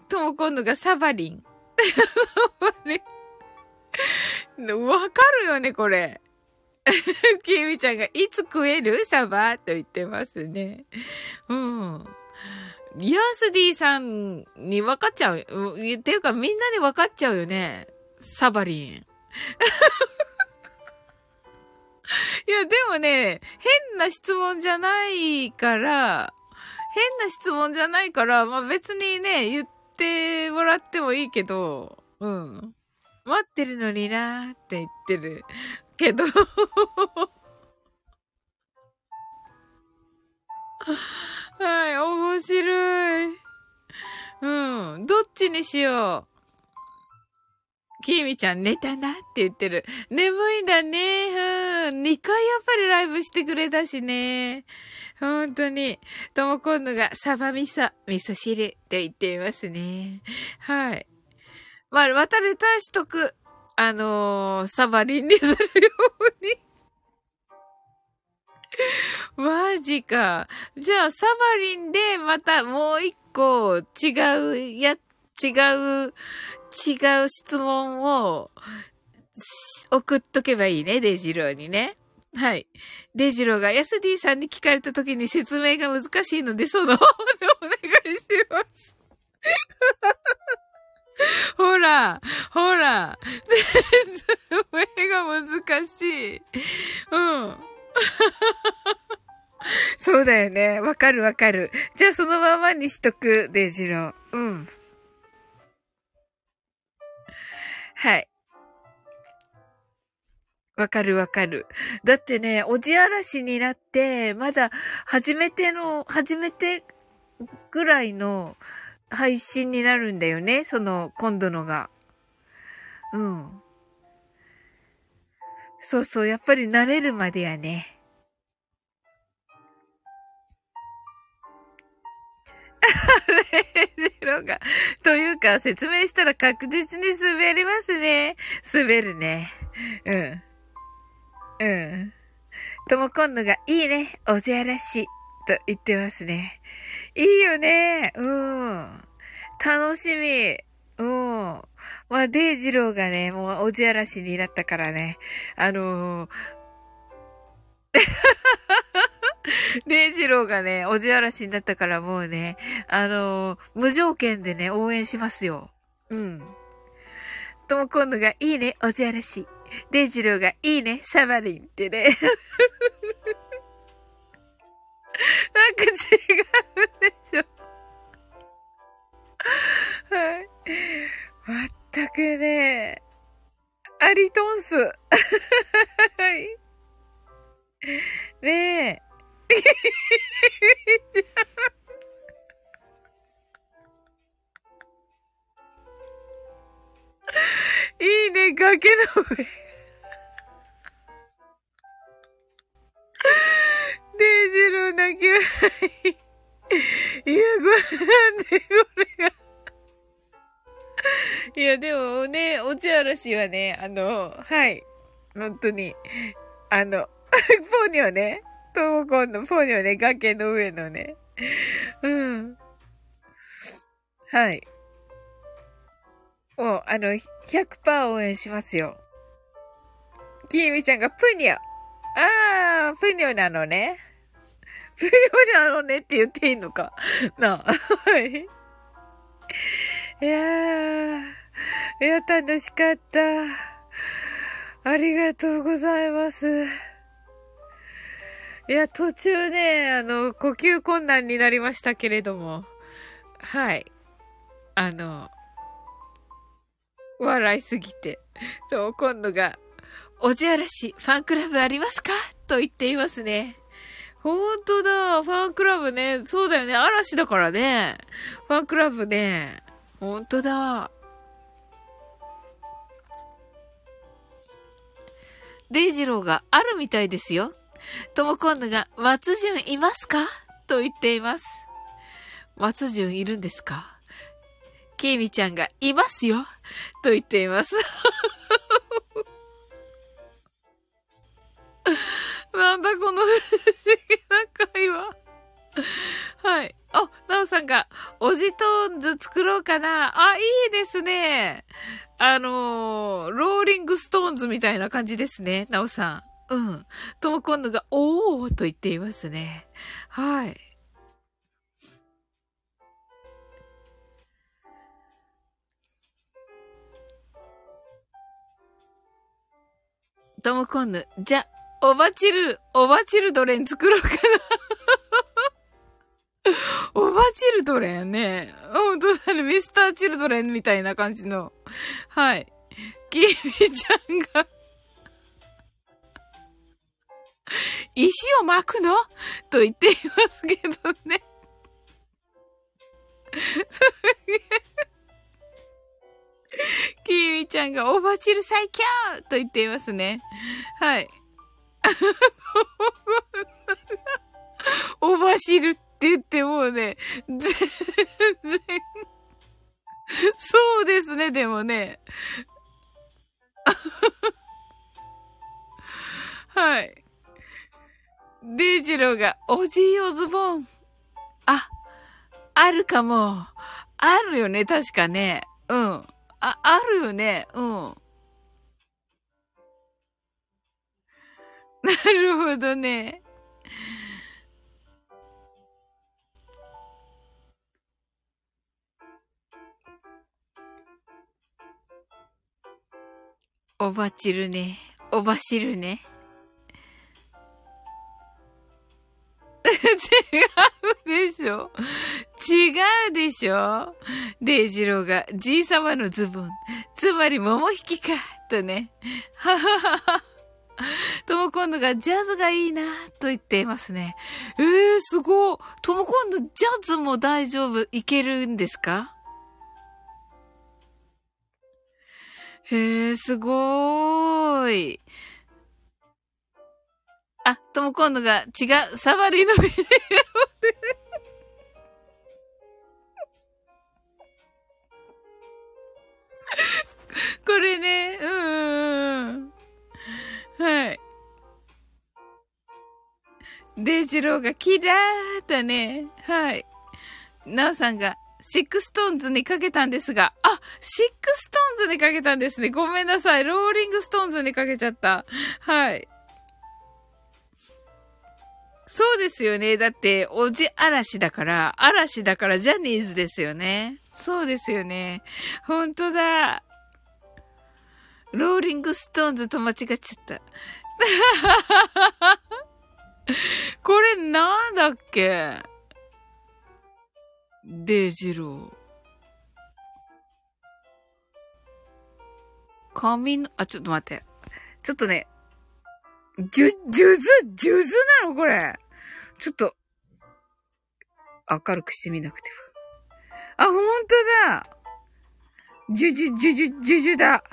とも今度がサバリン。わかるよね、これ。きみちゃんが、いつ食える？サバ？と言ってますね。うん。ヤスディさんに分かっちゃう。っていうかみんなに分かっちゃうよね。サバリン。いや、でもね、変な質問じゃないから、変な質問じゃないから、まあ別にね、言ってもらってもいいけど、うん。待ってるのになーって言ってるけど はい、面白い。うん、どっちにしよう。きみちゃん寝たなって言ってる。眠いんだね。うん。2回やっぱりライブしてくれたしね。本当に。ともこんのがサバ味噌、味噌汁って言っていますね。はい。まあ、渡れたしとく。あのー、サバリンにするように マジか。じゃあ、サバリンでまたもう一個違う、や、違う、違う質問を送っとけばいいね、デジローにね。はい。デジローがヤスディさんに聞かれた時に説明が難しいので、その方でお願いします。ほら、ほら、説明が難しい。うん。そうだよね。わかるわかる。じゃあそのままにしとく、デジロー。うん。はい。わかるわかる。だってね、おじあらしになって、まだ初めての、初めてぐらいの、配信になるんだよね。その、今度のが。うん。そうそう、やっぱり慣れるまでやね。ゼロが。というか、説明したら確実に滑りますね。滑るね。うん。うん。とも今度が、いいね、おじゃらし、と言ってますね。いいよね。うん。楽しみ。うん。まあ、デイジローがね、もうおじあらしになったからね。あのー、デイジローがね、おじあらしになったからもうね、あのー、無条件でね、応援しますよ。うん。ともこんぬが、いいね、おじあらし。デイジローが、いいね、サバリンってね。なんか違うでしょ。はい。まったくね、アリトンス。はい。ねえ。いいね、崖の上。デイジロー泣き笑い。いや、これなんでこれが。いや、でもね、おちあらしはね、あの、はい。本当に、あの、ポニョね。トモコンのポニョね、崖の上のね。うん。はい。もう、あの、100%応援しますよ。キーミちゃんがプニョ。あー、プニョなのね。プニョなのねって言っていいのか。なあ。はい。いやー、いや、楽しかった。ありがとうございます。いや、途中ね、あの、呼吸困難になりましたけれども、はい。あの、笑いすぎて。そう、今度が、おじあらし、ファンクラブありますか？と言っていますね。ほんとだ、ファンクラブね。そうだよね。嵐だからね。ファンクラブね。ほんとだ。デイジローがあるみたいですよ。とも今度が、松潤いますか？と言っています。松潤いるんですか？ケイミちゃんが、いますよと言っています。なんだこの不思議な会話。はい。あ、なおさんが、おじトーンズ作ろうかな。あ、いいですね。あのー、ローリングストーンズみたいな感じですね。なおさん。うん。ともこんぬが、おーと言っていますね。はい。ともこんぬ、じゃ、おばちる、おばちるドレン作ろうかな。おばチルドレンね。ほんとだね。ミスターチルドレンみたいな感じの。はい。キミちゃんが石を巻くの？と言っていますけどね。すげえ。キミちゃんがおばチル最強と言っていますね。はい。おばしるって言ってもうね、全然、そうですね、でもね。はい。デイジローが、おじいおズボン。あ、あるかも。あるよね、確かね。うん。あ、あるよね。うん。なるほどね。おばちるね。おばしるね。違うでしょ？違うでしょ？デイジローが、じいさまのズボン。つまり、桃引きか。とね。はははは。とも今度がジャズがいいなと言っていますね。えー、すごい。とも今度ジャズも大丈夫、いけるんですか？へえ、すごーい。あ、とも今度が違う、サバリのビデオこれね、うんうん。はい。デイジローがキラーとね、はい。ナオさんがシックストーンズにかけたんですが、あ、シックストーンズにかけたんですね。ごめんなさい。ローリングストーンズにかけちゃった。はい。そうですよね。だって、おじ嵐だから、嵐だからジャニーズですよね。そうですよね。ほんとだ。ローリングストーンズと間違っちゃった。これなんだっけ？デジロー。髪の、あ、ちょっと待って。ちょっとね、じゅ、じゅず、じゅずなのこれ。ちょっと、明るくしてみなくては。あ、ほんとだ。じゅじゅ、じゅじゅ、じゅじゅだ。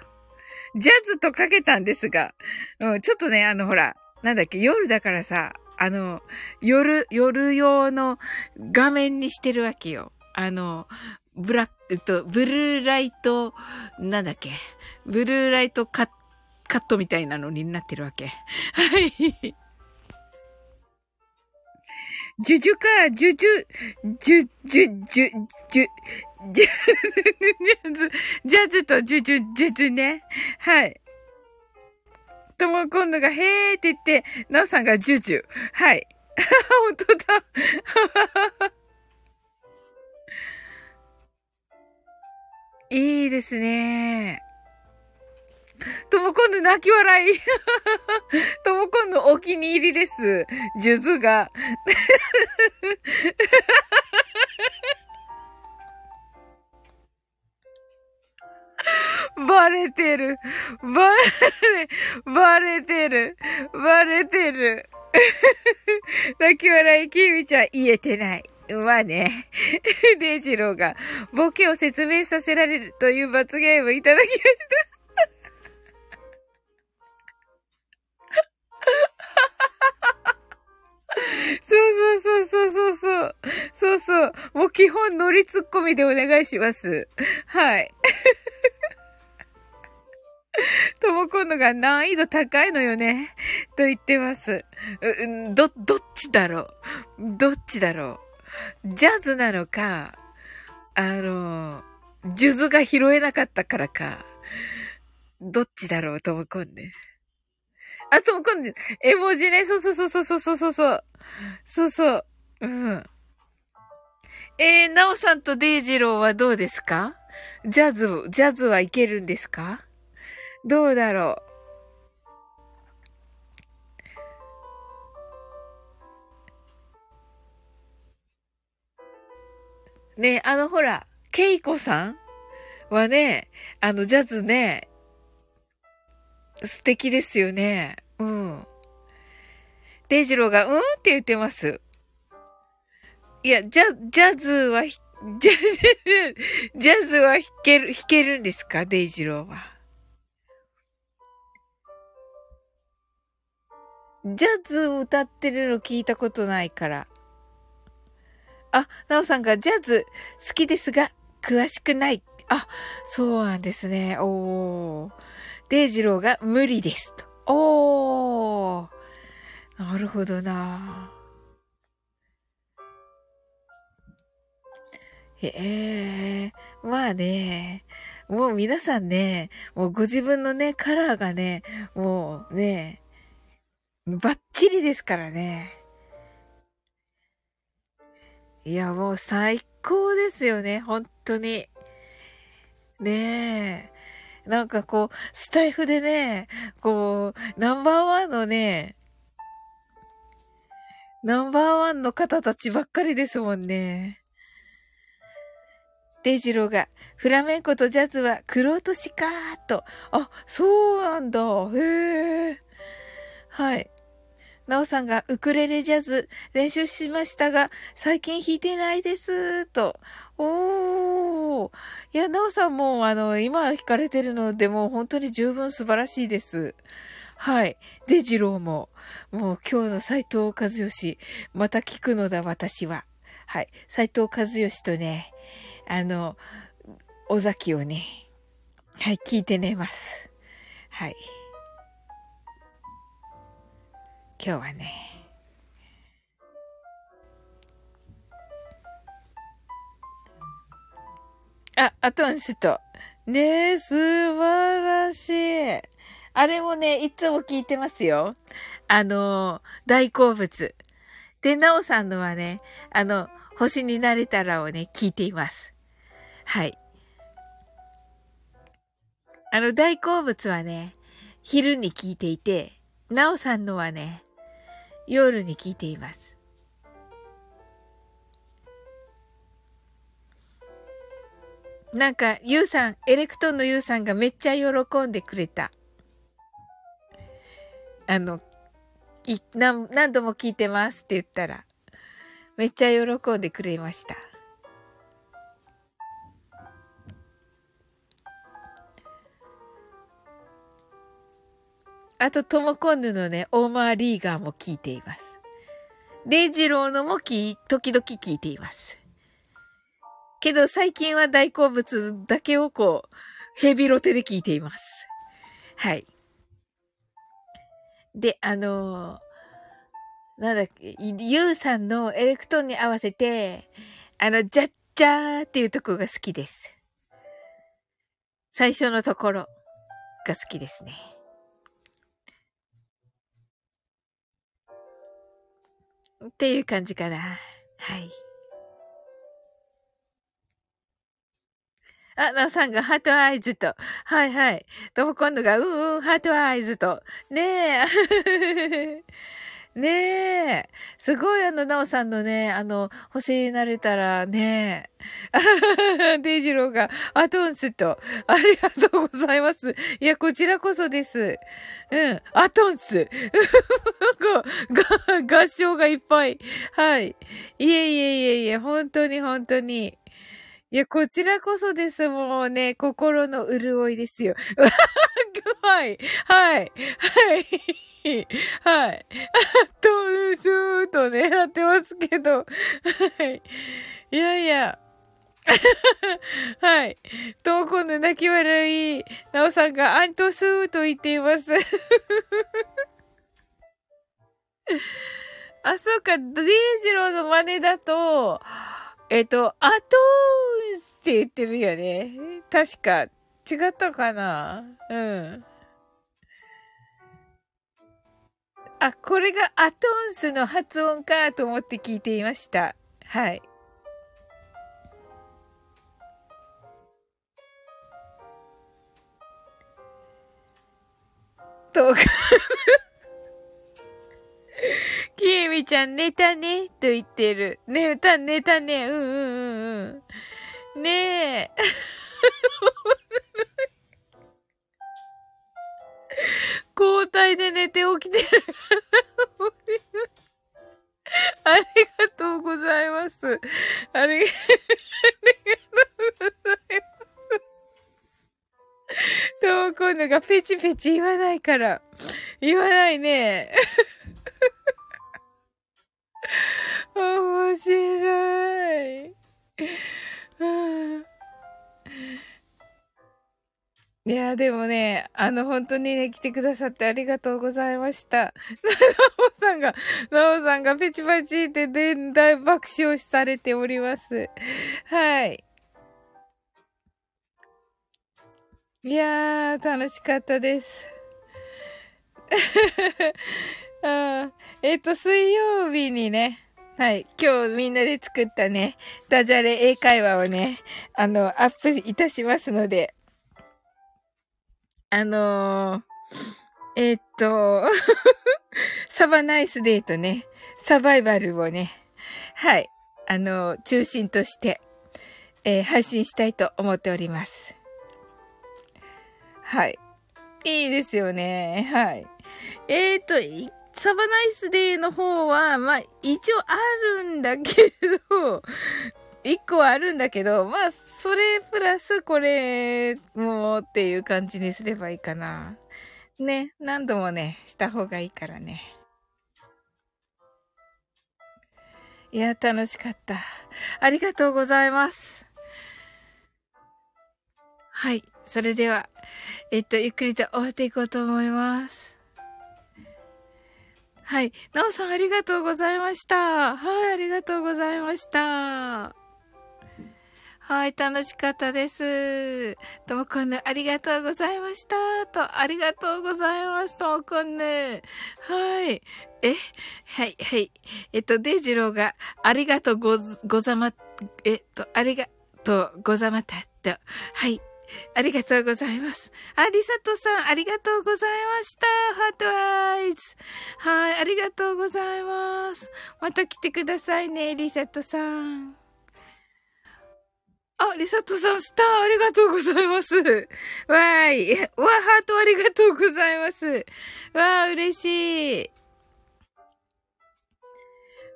ジャズとかけたんですが、うん、ちょっとね、あの、ほら、なんだっけ、夜だからさ、あの、夜、夜用の画面にしてるわけよ。あの、ブラック、えっと、ブルーライト、なんだっけ、ブルーライトカッカットみたいなのになってるわけ。はい。ジュジュか、ジュジュ、ジュ、ジュ、ジュ、ジュ、ジャズ、ジャズとジュジュ、ジュズね。はい。とも今度が、へーって言って、なおさんがジュジュ。はい。本当だ。いいですね。ともこんの泣き笑い。ともこんのお気に入りです。ジュズが。バレてる。バレ、バレてる。バレてる。泣き笑い、キミちゃん言えてない。まあね。デイジローがボケを説明させられるという罰ゲームいただきました。そうそうそうそうそう。そうそう。もう基本乗りツッコミでお願いします。はい。とも今度が難易度高いのよね。と言ってます。ど、どっちだろうどっちだろうジャズなのか、あの、ジュズが拾えなかったからか。どっちだろうともこんで。あ、ともこんで、絵文字ね。そうそうそうそうそうそうそう。そうそう。うん。えー、なおさんとデイジローはどうですか？ジャズ、ジャズはいけるんですか？どうだろう？ねあのほら、ケイコさんはね、あの、ジャズね、素敵ですよね。うん。デイジローが、うん？って言ってます。いや、ジャ、ジャズは、ジャズ、ジャズは弾ける、弾けるんですか？デイジローは。ジャズ歌ってるの聞いたことないから。あ、ナオさんがジャズ好きですが、詳しくない。あ、そうなんですね。おー。デイジローが無理ですと。おー。なるほどな。へえ、まあね、もう皆さんね、もうご自分のね、カラーがね、もうね、バッチリですからね。いや、もう最高ですよね、本当に。ねえ。なんかこう、スタイフでね、こう、ナンバーワンのね、ナンバーワンの方たちばっかりですもんね。デジロが、フラメンコとジャズは黒落としかーと。あ、そうなんだ。へえ。はい。なおさんがウクレレジャズ練習しましたが、最近弾いてないです、と。おー。いや、なおさんも、あの、今弾かれてるので、もう本当に十分素晴らしいです。はい。で、次郎も、もう今日の斎藤和義、また聞くのだ、私は。はい。斎藤和義とね、あの、尾崎をね、はい、聞いて寝ます。はい。今日はね、あ、アトンスト。ねえ、素晴らしい。あれもね、いつも聞いてますよ。あの、大好物。で、なおさんのはね、あの、星になれたらをね、聞いています。はい。あの、大好物はね、昼に聞いていて、なおさんのはね、夜に聞いています。なんか、ゆうさん、エレクトンのゆうさんがめっちゃ喜んでくれた。あの、い、何、何度も聞いてますって言ったら、めっちゃ喜んでくれました。あと、トモコンヌのね、オーマーリーガーも聞いています。デイジローのもき、時々聞いています。けど最近は大好物だけをこう、ヘビロテで聞いています。はい。で、あのー、なんだっけ、ユウさんのエレクトーンに合わせて、あの、ジャッジャーっていうとこが好きです。最初のところが好きですね。っていう感じかな。はい。あ、なさんがハートアイズと。はいはい。とも今度が、うんうん、ハートアイズと。ねえ。ねえ。すごいあの、なおさんのね、あの、星になれたらね、デイジローが、アトンスと、ありがとうございます。いや、こちらこそです。うん、アトンス。が、合唱がいっぱい。はい。いえいえいえいえ、本当に本当に。いや、こちらこそです。もうね、心の潤いですよ。はい、はい、はい。はい。と、ずーとね、やってますけど。はい。いやいや。はい。と、今度泣き笑い。なおさんがアントスーと言っています。あ、そうか、デイジローの真似だと、えっと、アトーンって言ってるよね。確か、違ったかな？うん。あ、これがアトンスの発音かと思って聞いていました。はい。と、きえみちゃん寝たねと言ってる。寝た、寝たね。うんうんうんうん。ねえ。交代で寝て起きてる。ありがとうございます。ありが、とうございます。とも今度がペチペチ言わないから。言わないね。面白い。いや、でもね、あの、本当にね、来てくださってありがとうございました。なおさんが、なおさんがペチパチってで大爆笑されております。はい。いやー、楽しかったです。あえっ、ー、と、水曜日にね、はい。今日みんなで作ったね、ダジャレ英会話をね、あの、アップいたしますので、あのー、えっ、ー、と、サバナイスデートね、サバイバルをね、はい、あの、中心として、え配信したいと思っております。はい。いいですよね。はい。えっ、ー、と、サバナイスデーの方は、まあ、一応あるんだけど、一個あるんだけど、まあ、それプラスこれもっていう感じにすればいいかな。ね、何度もね、した方がいいからね。いや、楽しかった。ありがとうございます。はい。それでは、えっと、ゆっくりと終わっていこうと思います。はい。なおさんありがとうございました。はい、ありがとうございました。はい、楽しかったです。ともこんぬ、ありがとうございました。と、ありがとうございます。ともこんぬ。はい。え、はい、はい。えっと、デイジローが、ありがとうご、ござま、えっと、ありがとうござまたと。はい。ありがとうございます。あ、リサトさん、ありがとうございました。ハートアイズ。はい、ありがとうございます。また来てくださいね、リサトさん。あ、リサトさん、スター、ありがとうございます。わーい。わー、ハートありがとうございます。わー、嬉しい。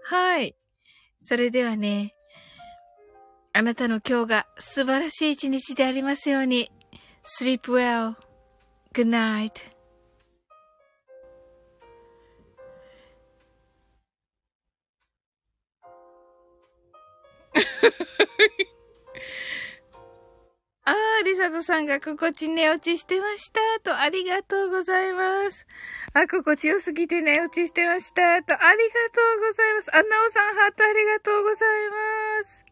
はい。それではね、あなたの今日が素晴らしい一日でありますように。sleep well. Good night. ああ、リサトさんが心地寝落ちしてました。と、ありがとうございます。あ、心地よすぎて寝落ちしてました。と、ありがとうございます。あ、なおさん、ハートありがとうございます。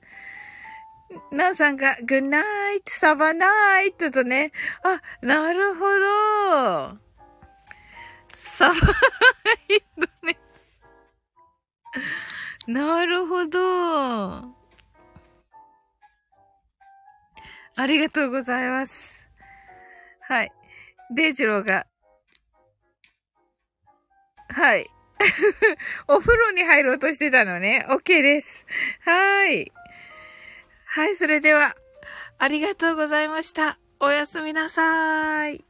なおさんが、グッナイト、サバナイトとね。あ、なるほど。サバナイトね。なるほど。ありがとうございます。はい。デイジローが、はい。お風呂に入ろうとしてたのね。OK です。はい。はい、それでは、ありがとうございました。おやすみなさーい。